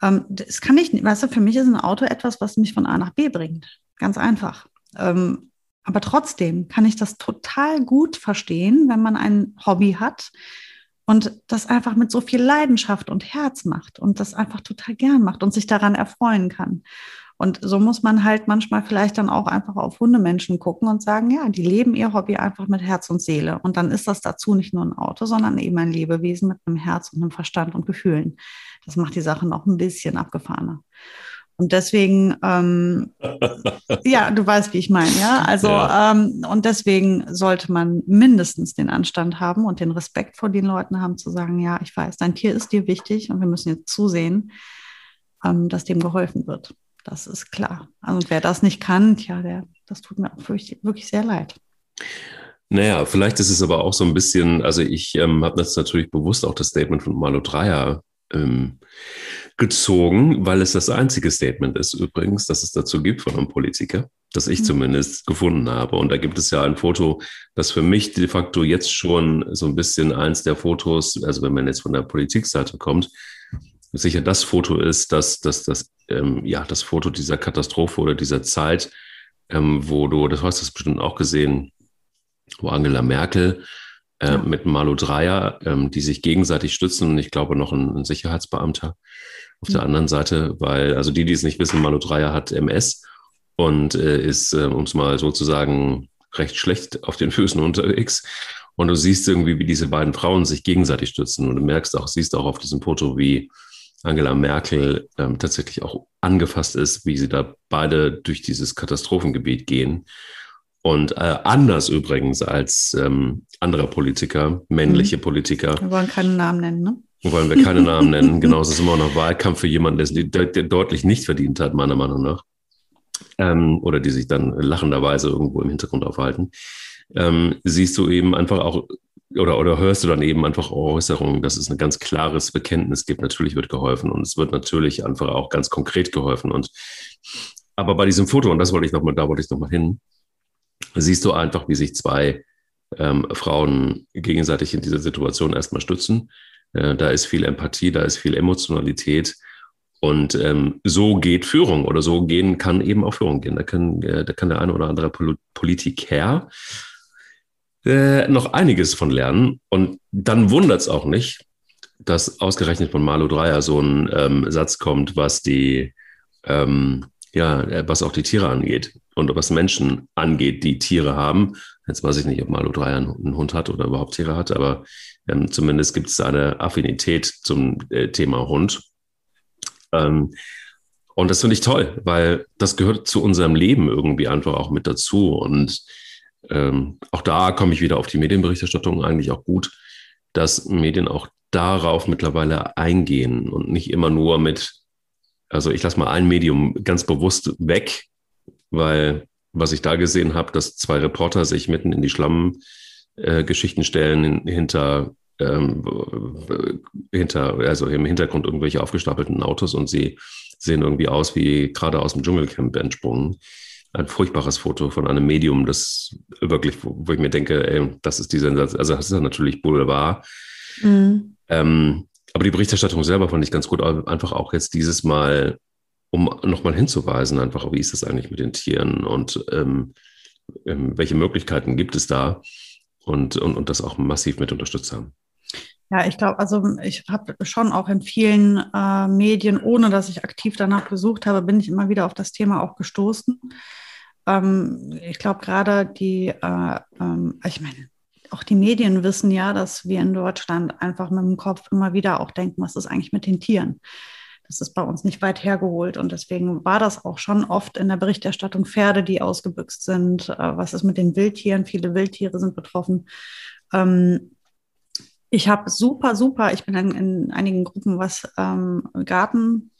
Ähm, das kann ich, weißt du, für mich ist ein Auto etwas, was mich von A nach B bringt. Ganz einfach. Ähm, aber trotzdem kann ich das total gut verstehen, wenn man ein Hobby hat und das einfach mit so viel Leidenschaft und Herz macht und das einfach total gern macht und sich daran erfreuen kann. Und so muss man halt manchmal vielleicht dann auch einfach auf Hundemenschen gucken und sagen, ja, die leben ihr Hobby einfach mit Herz und Seele. Und dann ist das dazu nicht nur ein Auto, sondern eben ein Lebewesen mit einem Herz und einem Verstand und Gefühlen. Das macht die Sache noch ein bisschen abgefahrener. Und deswegen, ähm, ja, du weißt, wie ich meine, ja. Also, ja. Ähm, und deswegen sollte man mindestens den Anstand haben und den Respekt vor den Leuten haben, zu sagen, ja, ich weiß, dein Tier ist dir wichtig und wir müssen jetzt zusehen, ähm, dass dem geholfen wird. Das ist klar. Also, und wer das nicht kann, tja, der, das tut mir auch wirklich, wirklich sehr leid. Naja, vielleicht ist es aber auch so ein bisschen, also ich ähm, habe das natürlich bewusst auch das Statement von Malo Dreier ähm, gezogen, weil es das einzige Statement ist übrigens, das es dazu gibt von einem Politiker, das ich mhm. zumindest gefunden habe. Und da gibt es ja ein Foto, das für mich de facto jetzt schon so ein bisschen eins der Fotos, also wenn man jetzt von der Politikseite kommt, sicher das Foto ist, dass das, das, ähm, ja, das Foto dieser Katastrophe oder dieser Zeit, ähm, wo du, das hast du bestimmt auch gesehen, wo Angela Merkel äh, ja. mit Malu Dreyer, ähm, die sich gegenseitig stützen und ich glaube noch ein, ein Sicherheitsbeamter auf der anderen Seite, weil, also die, die es nicht wissen, Manu Dreier hat MS und äh, ist, äh, um es mal sozusagen recht schlecht auf den Füßen unterwegs. Und du siehst irgendwie, wie diese beiden Frauen sich gegenseitig stützen. Und du merkst auch, siehst auch auf diesem Foto, wie Angela Merkel ähm, tatsächlich auch angefasst ist, wie sie da beide durch dieses Katastrophengebiet gehen. Und äh, anders übrigens als ähm, andere Politiker, männliche mhm. Politiker. Wir wollen keinen Namen nennen, ne? wollen wir keine Namen nennen. Genauso ist immer noch Wahlkampf für jemanden, der, der deutlich nicht verdient hat, meiner Meinung nach. Ähm, oder die sich dann lachenderweise irgendwo im Hintergrund aufhalten. Ähm, siehst du eben einfach auch oder, oder hörst du dann eben einfach Äußerungen, dass es ein ganz klares Bekenntnis gibt. Natürlich wird geholfen und es wird natürlich einfach auch ganz konkret geholfen. Und aber bei diesem Foto, und das wollte ich nochmal, da wollte ich nochmal hin, siehst du einfach, wie sich zwei ähm, Frauen gegenseitig in dieser Situation erstmal stützen äh, da ist viel Empathie, da ist viel Emotionalität. Und ähm, so geht Führung oder so gehen kann eben auch Führung gehen. Da kann, äh, da kann der eine oder andere Pol Politiker äh, noch einiges von lernen. Und dann wundert es auch nicht, dass ausgerechnet von Malu Dreyer so ein ähm, Satz kommt, was die, ähm, ja, äh, was auch die Tiere angeht und was Menschen angeht, die Tiere haben. Jetzt weiß ich nicht, ob Malu Dreyer einen Hund hat oder überhaupt Tiere hat, aber ähm, zumindest gibt es eine Affinität zum äh, Thema Hund. Ähm, und das finde ich toll, weil das gehört zu unserem Leben irgendwie einfach auch mit dazu. Und ähm, auch da komme ich wieder auf die Medienberichterstattung eigentlich auch gut, dass Medien auch darauf mittlerweile eingehen und nicht immer nur mit, also ich lasse mal ein Medium ganz bewusst weg, weil was ich da gesehen habe, dass zwei Reporter sich mitten in die Schlammgeschichten äh, stellen hinter ähm, hinter, also im Hintergrund irgendwelche aufgestapelten Autos und sie sehen irgendwie aus wie gerade aus dem Dschungelcamp entsprungen. Ein furchtbares Foto von einem Medium, das wirklich, wo ich mir denke, ey, das ist die Sensation, also das ist ja natürlich Boulevard. Mhm. Ähm, aber die Berichterstattung selber fand ich ganz gut, einfach auch jetzt dieses Mal, um nochmal hinzuweisen, einfach, wie ist das eigentlich mit den Tieren und ähm, ähm, welche Möglichkeiten gibt es da und, und, und das auch massiv mit unterstützt haben. Ja, ich glaube, also ich habe schon auch in vielen äh, Medien, ohne dass ich aktiv danach gesucht habe, bin ich immer wieder auf das Thema auch gestoßen. Ähm, ich glaube gerade die, äh, ähm, ich meine, auch die Medien wissen ja, dass wir in Deutschland einfach mit dem Kopf immer wieder auch denken, was ist eigentlich mit den Tieren? Das ist bei uns nicht weit hergeholt und deswegen war das auch schon oft in der Berichterstattung Pferde, die ausgebüxt sind. Äh, was ist mit den Wildtieren? Viele Wildtiere sind betroffen. Ähm, ich habe super, super, ich bin in, in einigen Gruppen, was ähm, Garten,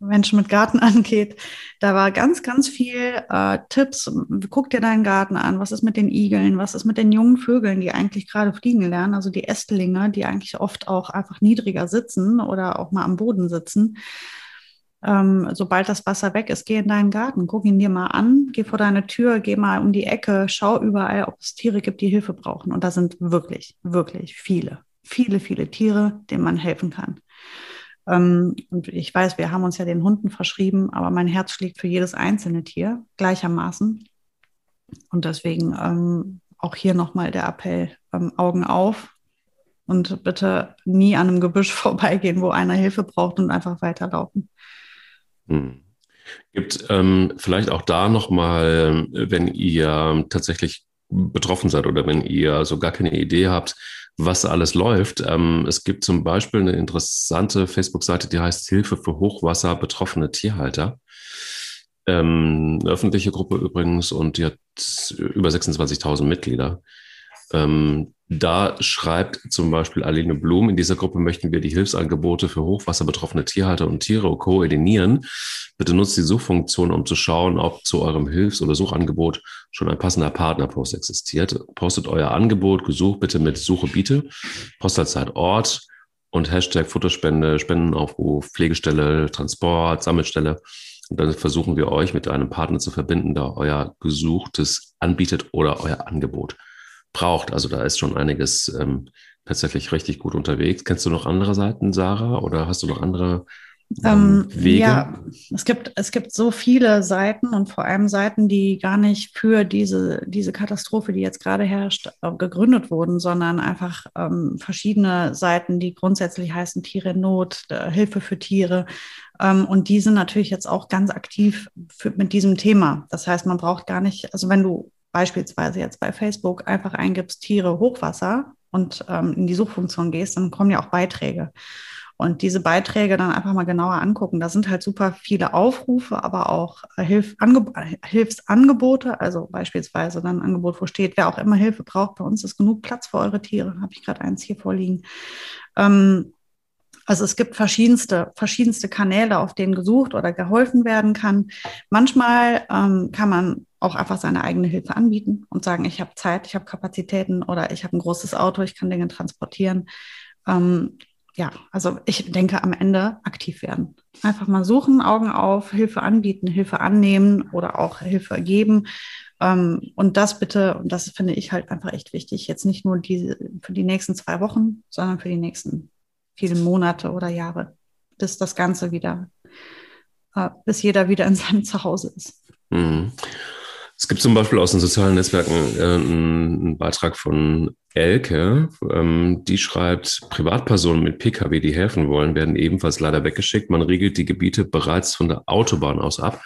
Menschen mit Garten angeht. Da war ganz, ganz viel äh, Tipps. Guck dir deinen Garten an. Was ist mit den Igeln? Was ist mit den jungen Vögeln, die eigentlich gerade fliegen lernen? Also die Ästlinge, die eigentlich oft auch einfach niedriger sitzen oder auch mal am Boden sitzen. Ähm, sobald das Wasser weg ist, geh in deinen Garten, guck ihn dir mal an, geh vor deine Tür, geh mal um die Ecke, schau überall, ob es Tiere gibt, die Hilfe brauchen. Und da sind wirklich, wirklich viele, viele, viele Tiere, denen man helfen kann. Ähm, und ich weiß, wir haben uns ja den Hunden verschrieben, aber mein Herz schlägt für jedes einzelne Tier gleichermaßen. Und deswegen ähm, auch hier nochmal der Appell, ähm, Augen auf und bitte nie an einem Gebüsch vorbeigehen, wo einer Hilfe braucht und einfach weiterlaufen. Hm. Gibt ähm, vielleicht auch da nochmal, wenn ihr tatsächlich betroffen seid oder wenn ihr so gar keine Idee habt, was alles läuft. Ähm, es gibt zum Beispiel eine interessante Facebook-Seite, die heißt Hilfe für Hochwasser betroffene Tierhalter. Ähm, öffentliche Gruppe übrigens und die hat über 26.000 Mitglieder. Ähm, da schreibt zum Beispiel Aline Blum, in dieser Gruppe möchten wir die Hilfsangebote für hochwasserbetroffene Tierhalter und Tiere koordinieren. Bitte nutzt die Suchfunktion, um zu schauen, ob zu eurem Hilfs- oder Suchangebot schon ein passender Partnerpost existiert. Postet euer Angebot, gesucht bitte mit Suche biete, Postleitzahl Ort und Hashtag Futterspende, Spendenaufruf, Pflegestelle, Transport, Sammelstelle. Und dann versuchen wir euch mit einem Partner zu verbinden, der euer Gesuchtes anbietet oder euer Angebot braucht. Also da ist schon einiges ähm, tatsächlich richtig gut unterwegs. Kennst du noch andere Seiten, Sarah, oder hast du noch andere ähm, ähm, Wege? Ja, es gibt, es gibt so viele Seiten und vor allem Seiten, die gar nicht für diese, diese Katastrophe, die jetzt gerade herrscht, äh, gegründet wurden, sondern einfach ähm, verschiedene Seiten, die grundsätzlich heißen Tiere in Not, äh, Hilfe für Tiere. Ähm, und die sind natürlich jetzt auch ganz aktiv für, mit diesem Thema. Das heißt, man braucht gar nicht, also wenn du beispielsweise jetzt bei Facebook einfach eingibst Tiere Hochwasser und ähm, in die Suchfunktion gehst, dann kommen ja auch Beiträge. Und diese Beiträge dann einfach mal genauer angucken. Da sind halt super viele Aufrufe, aber auch Hilf Hilfsangebote. Also beispielsweise dann ein Angebot, wo steht, wer auch immer Hilfe braucht, bei uns ist genug Platz für eure Tiere. Habe ich gerade eins hier vorliegen. Ähm, also es gibt verschiedenste, verschiedenste Kanäle, auf denen gesucht oder geholfen werden kann. Manchmal ähm, kann man auch einfach seine eigene Hilfe anbieten und sagen, ich habe Zeit, ich habe Kapazitäten oder ich habe ein großes Auto, ich kann Dinge transportieren. Ähm, ja, also ich denke am Ende aktiv werden. Einfach mal suchen, Augen auf, Hilfe anbieten, Hilfe annehmen oder auch Hilfe geben. Ähm, und das bitte, und das finde ich halt einfach echt wichtig, jetzt nicht nur diese, für die nächsten zwei Wochen, sondern für die nächsten vielen Monate oder Jahre, bis das Ganze wieder, äh, bis jeder wieder in seinem Zuhause ist. Mhm. Es gibt zum Beispiel aus den sozialen Netzwerken äh, einen Beitrag von Elke, ähm, die schreibt, Privatpersonen mit Pkw, die helfen wollen, werden ebenfalls leider weggeschickt. Man regelt die Gebiete bereits von der Autobahn aus ab.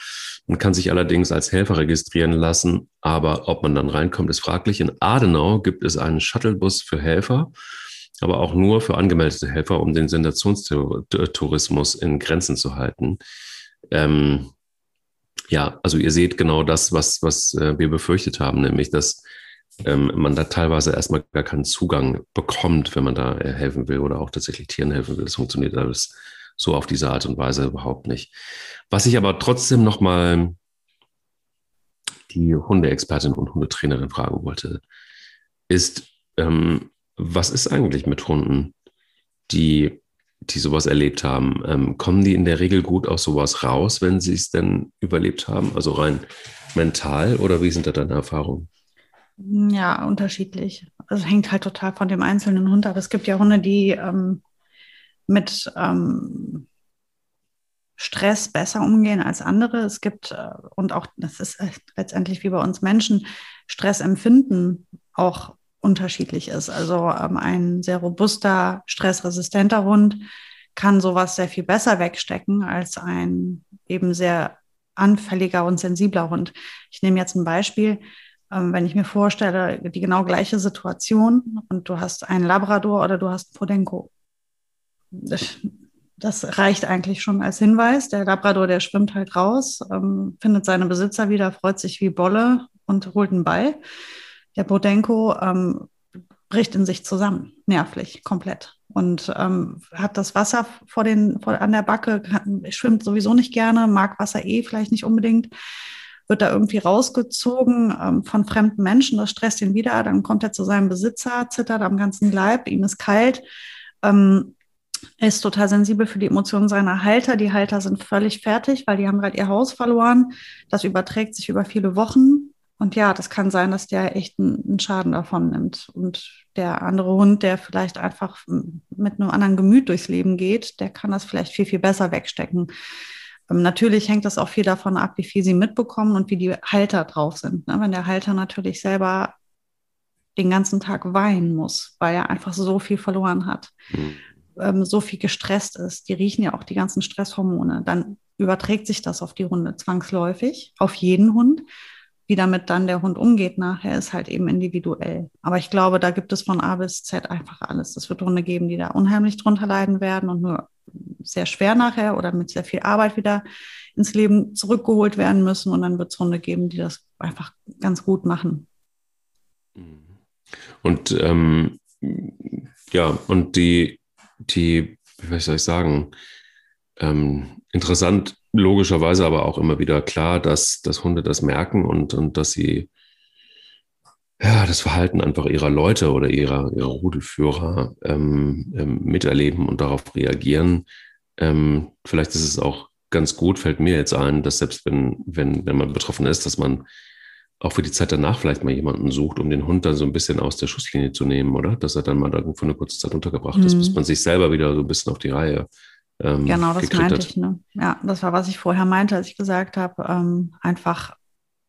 Man kann sich allerdings als Helfer registrieren lassen, aber ob man dann reinkommt, ist fraglich. In Adenau gibt es einen Shuttlebus für Helfer, aber auch nur für angemeldete Helfer, um den Sensationstourismus in Grenzen zu halten. Ähm, ja, also ihr seht genau das, was, was äh, wir befürchtet haben, nämlich dass ähm, man da teilweise erstmal gar keinen Zugang bekommt, wenn man da äh, helfen will oder auch tatsächlich Tieren helfen will. Das funktioniert alles so auf diese Art und Weise überhaupt nicht. Was ich aber trotzdem nochmal die Hundeexpertin und Hundetrainerin fragen wollte, ist, ähm, was ist eigentlich mit Hunden, die die sowas erlebt haben, ähm, kommen die in der Regel gut aus sowas raus, wenn sie es denn überlebt haben? Also rein mental oder wie sind da deine Erfahrungen? Ja, unterschiedlich. Also hängt halt total von dem einzelnen Hund ab. Es gibt ja Hunde, die ähm, mit ähm, Stress besser umgehen als andere. Es gibt, äh, und auch, das ist äh, letztendlich wie bei uns Menschen, Stressempfinden auch unterschiedlich ist. Also ähm, ein sehr robuster, stressresistenter Hund kann sowas sehr viel besser wegstecken als ein eben sehr anfälliger und sensibler Hund. Ich nehme jetzt ein Beispiel. Ähm, wenn ich mir vorstelle, die genau gleiche Situation und du hast einen Labrador oder du hast Podenco. Das, das reicht eigentlich schon als Hinweis. Der Labrador, der schwimmt halt raus, ähm, findet seine Besitzer wieder, freut sich wie Bolle und holt einen Ball. Der Bodenko ähm, bricht in sich zusammen, nervlich, komplett. Und ähm, hat das Wasser vor den, vor, an der Backe, schwimmt sowieso nicht gerne, mag Wasser eh vielleicht nicht unbedingt, wird da irgendwie rausgezogen ähm, von fremden Menschen, das stresst ihn wieder, dann kommt er zu seinem Besitzer, zittert am ganzen Leib, ihm ist kalt. Ähm, ist total sensibel für die Emotionen seiner Halter. Die Halter sind völlig fertig, weil die haben gerade ihr Haus verloren. Das überträgt sich über viele Wochen. Und ja, das kann sein, dass der echt einen Schaden davon nimmt. Und der andere Hund, der vielleicht einfach mit einem anderen Gemüt durchs Leben geht, der kann das vielleicht viel, viel besser wegstecken. Ähm, natürlich hängt das auch viel davon ab, wie viel sie mitbekommen und wie die Halter drauf sind. Ne? Wenn der Halter natürlich selber den ganzen Tag weinen muss, weil er einfach so viel verloren hat, mhm. ähm, so viel gestresst ist, die riechen ja auch die ganzen Stresshormone, dann überträgt sich das auf die Hunde zwangsläufig, auf jeden Hund. Wie damit dann der Hund umgeht nachher, ist halt eben individuell. Aber ich glaube, da gibt es von A bis Z einfach alles. Es wird Hunde geben, die da unheimlich drunter leiden werden und nur sehr schwer nachher oder mit sehr viel Arbeit wieder ins Leben zurückgeholt werden müssen. Und dann wird es Hunde geben, die das einfach ganz gut machen. Und ähm, ja, und die, die, wie soll ich sagen, ähm, interessant, logischerweise aber auch immer wieder klar, dass, dass Hunde das merken und, und dass sie ja, das Verhalten einfach ihrer Leute oder ihrer, ihrer Rudelführer ähm, ähm, miterleben und darauf reagieren. Ähm, vielleicht ist es auch ganz gut, fällt mir jetzt ein, dass selbst wenn, wenn, wenn man betroffen ist, dass man auch für die Zeit danach vielleicht mal jemanden sucht, um den Hund dann so ein bisschen aus der Schusslinie zu nehmen, oder? Dass er dann mal für eine kurze Zeit untergebracht mhm. ist, bis mhm. man sich selber wieder so ein bisschen auf die Reihe ähm, Genau, das meinte hat. ich. Ne? Ja, das war, was ich vorher meinte, als ich gesagt habe, ähm, einfach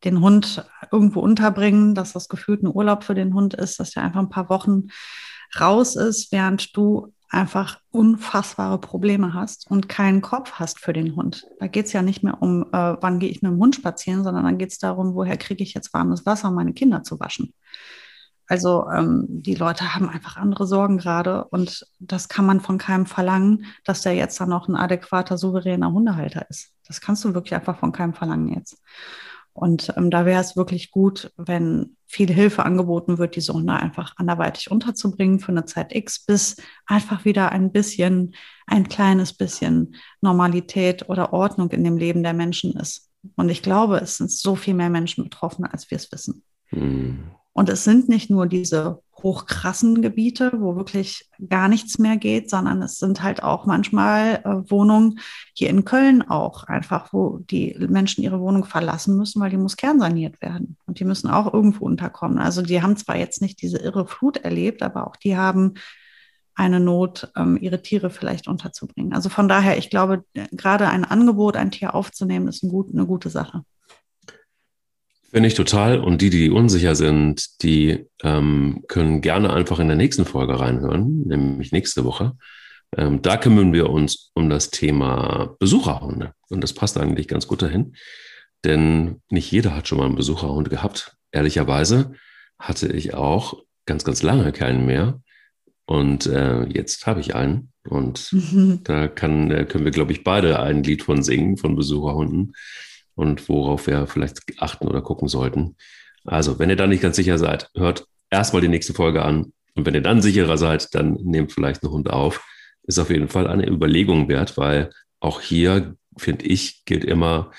den Hund irgendwo unterbringen, dass das gefühlt ein Urlaub für den Hund ist, dass er einfach ein paar Wochen raus ist, während du einfach unfassbare Probleme hast und keinen Kopf hast für den Hund. Da geht es ja nicht mehr um, äh, wann gehe ich mit dem Hund spazieren, sondern dann geht es darum, woher kriege ich jetzt warmes Wasser, um meine Kinder zu waschen. Also ähm, die Leute haben einfach andere Sorgen gerade und das kann man von keinem verlangen, dass der jetzt dann noch ein adäquater, souveräner Hundehalter ist. Das kannst du wirklich einfach von keinem verlangen jetzt. Und ähm, da wäre es wirklich gut, wenn viel Hilfe angeboten wird, diese Hunde einfach anderweitig unterzubringen für eine Zeit X, bis einfach wieder ein bisschen, ein kleines bisschen Normalität oder Ordnung in dem Leben der Menschen ist. Und ich glaube, es sind so viel mehr Menschen betroffen, als wir es wissen. Mhm. Und es sind nicht nur diese hochkrassen Gebiete, wo wirklich gar nichts mehr geht, sondern es sind halt auch manchmal äh, Wohnungen hier in Köln auch einfach, wo die Menschen ihre Wohnung verlassen müssen, weil die muss kernsaniert werden. Und die müssen auch irgendwo unterkommen. Also die haben zwar jetzt nicht diese irre Flut erlebt, aber auch die haben eine Not, ähm, ihre Tiere vielleicht unterzubringen. Also von daher, ich glaube, gerade ein Angebot, ein Tier aufzunehmen, ist ein gut, eine gute Sache. Finde ich total. Und die, die unsicher sind, die ähm, können gerne einfach in der nächsten Folge reinhören, nämlich nächste Woche. Ähm, da kümmern wir uns um das Thema Besucherhunde. Und das passt eigentlich ganz gut dahin, denn nicht jeder hat schon mal einen Besucherhund gehabt. Ehrlicherweise hatte ich auch ganz, ganz lange keinen mehr. Und äh, jetzt habe ich einen. Und mhm. da kann, äh, können wir, glaube ich, beide ein Lied von singen, von Besucherhunden und worauf wir vielleicht achten oder gucken sollten. Also, wenn ihr da nicht ganz sicher seid, hört erstmal die nächste Folge an. Und wenn ihr dann sicherer seid, dann nehmt vielleicht einen Hund auf. Ist auf jeden Fall eine Überlegung wert, weil auch hier, finde ich, gilt immer,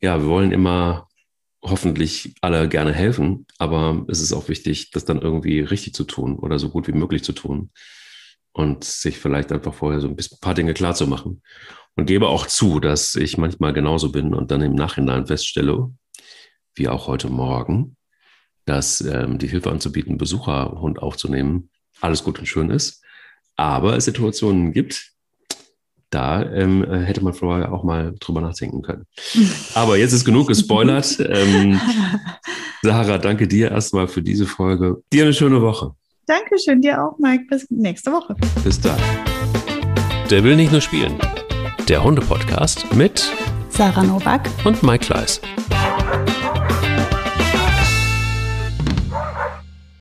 ja, wir wollen immer hoffentlich alle gerne helfen, aber es ist auch wichtig, das dann irgendwie richtig zu tun oder so gut wie möglich zu tun und sich vielleicht einfach vorher so ein bisschen ein paar Dinge klar zu machen und gebe auch zu, dass ich manchmal genauso bin und dann im Nachhinein feststelle, wie auch heute Morgen, dass ähm, die Hilfe anzubieten, Besucherhund aufzunehmen, alles gut und schön ist, aber es Situationen gibt, da ähm, hätte man vorher auch mal drüber nachdenken können. Aber jetzt ist genug gespoilert. ähm, Sarah, danke dir erstmal für diese Folge. Dir eine schöne Woche. Dankeschön, dir auch, Mike. Bis nächste Woche. Bis dann. Der will nicht nur spielen der Hunde-Podcast mit Sarah Novak und Mike Kleiss.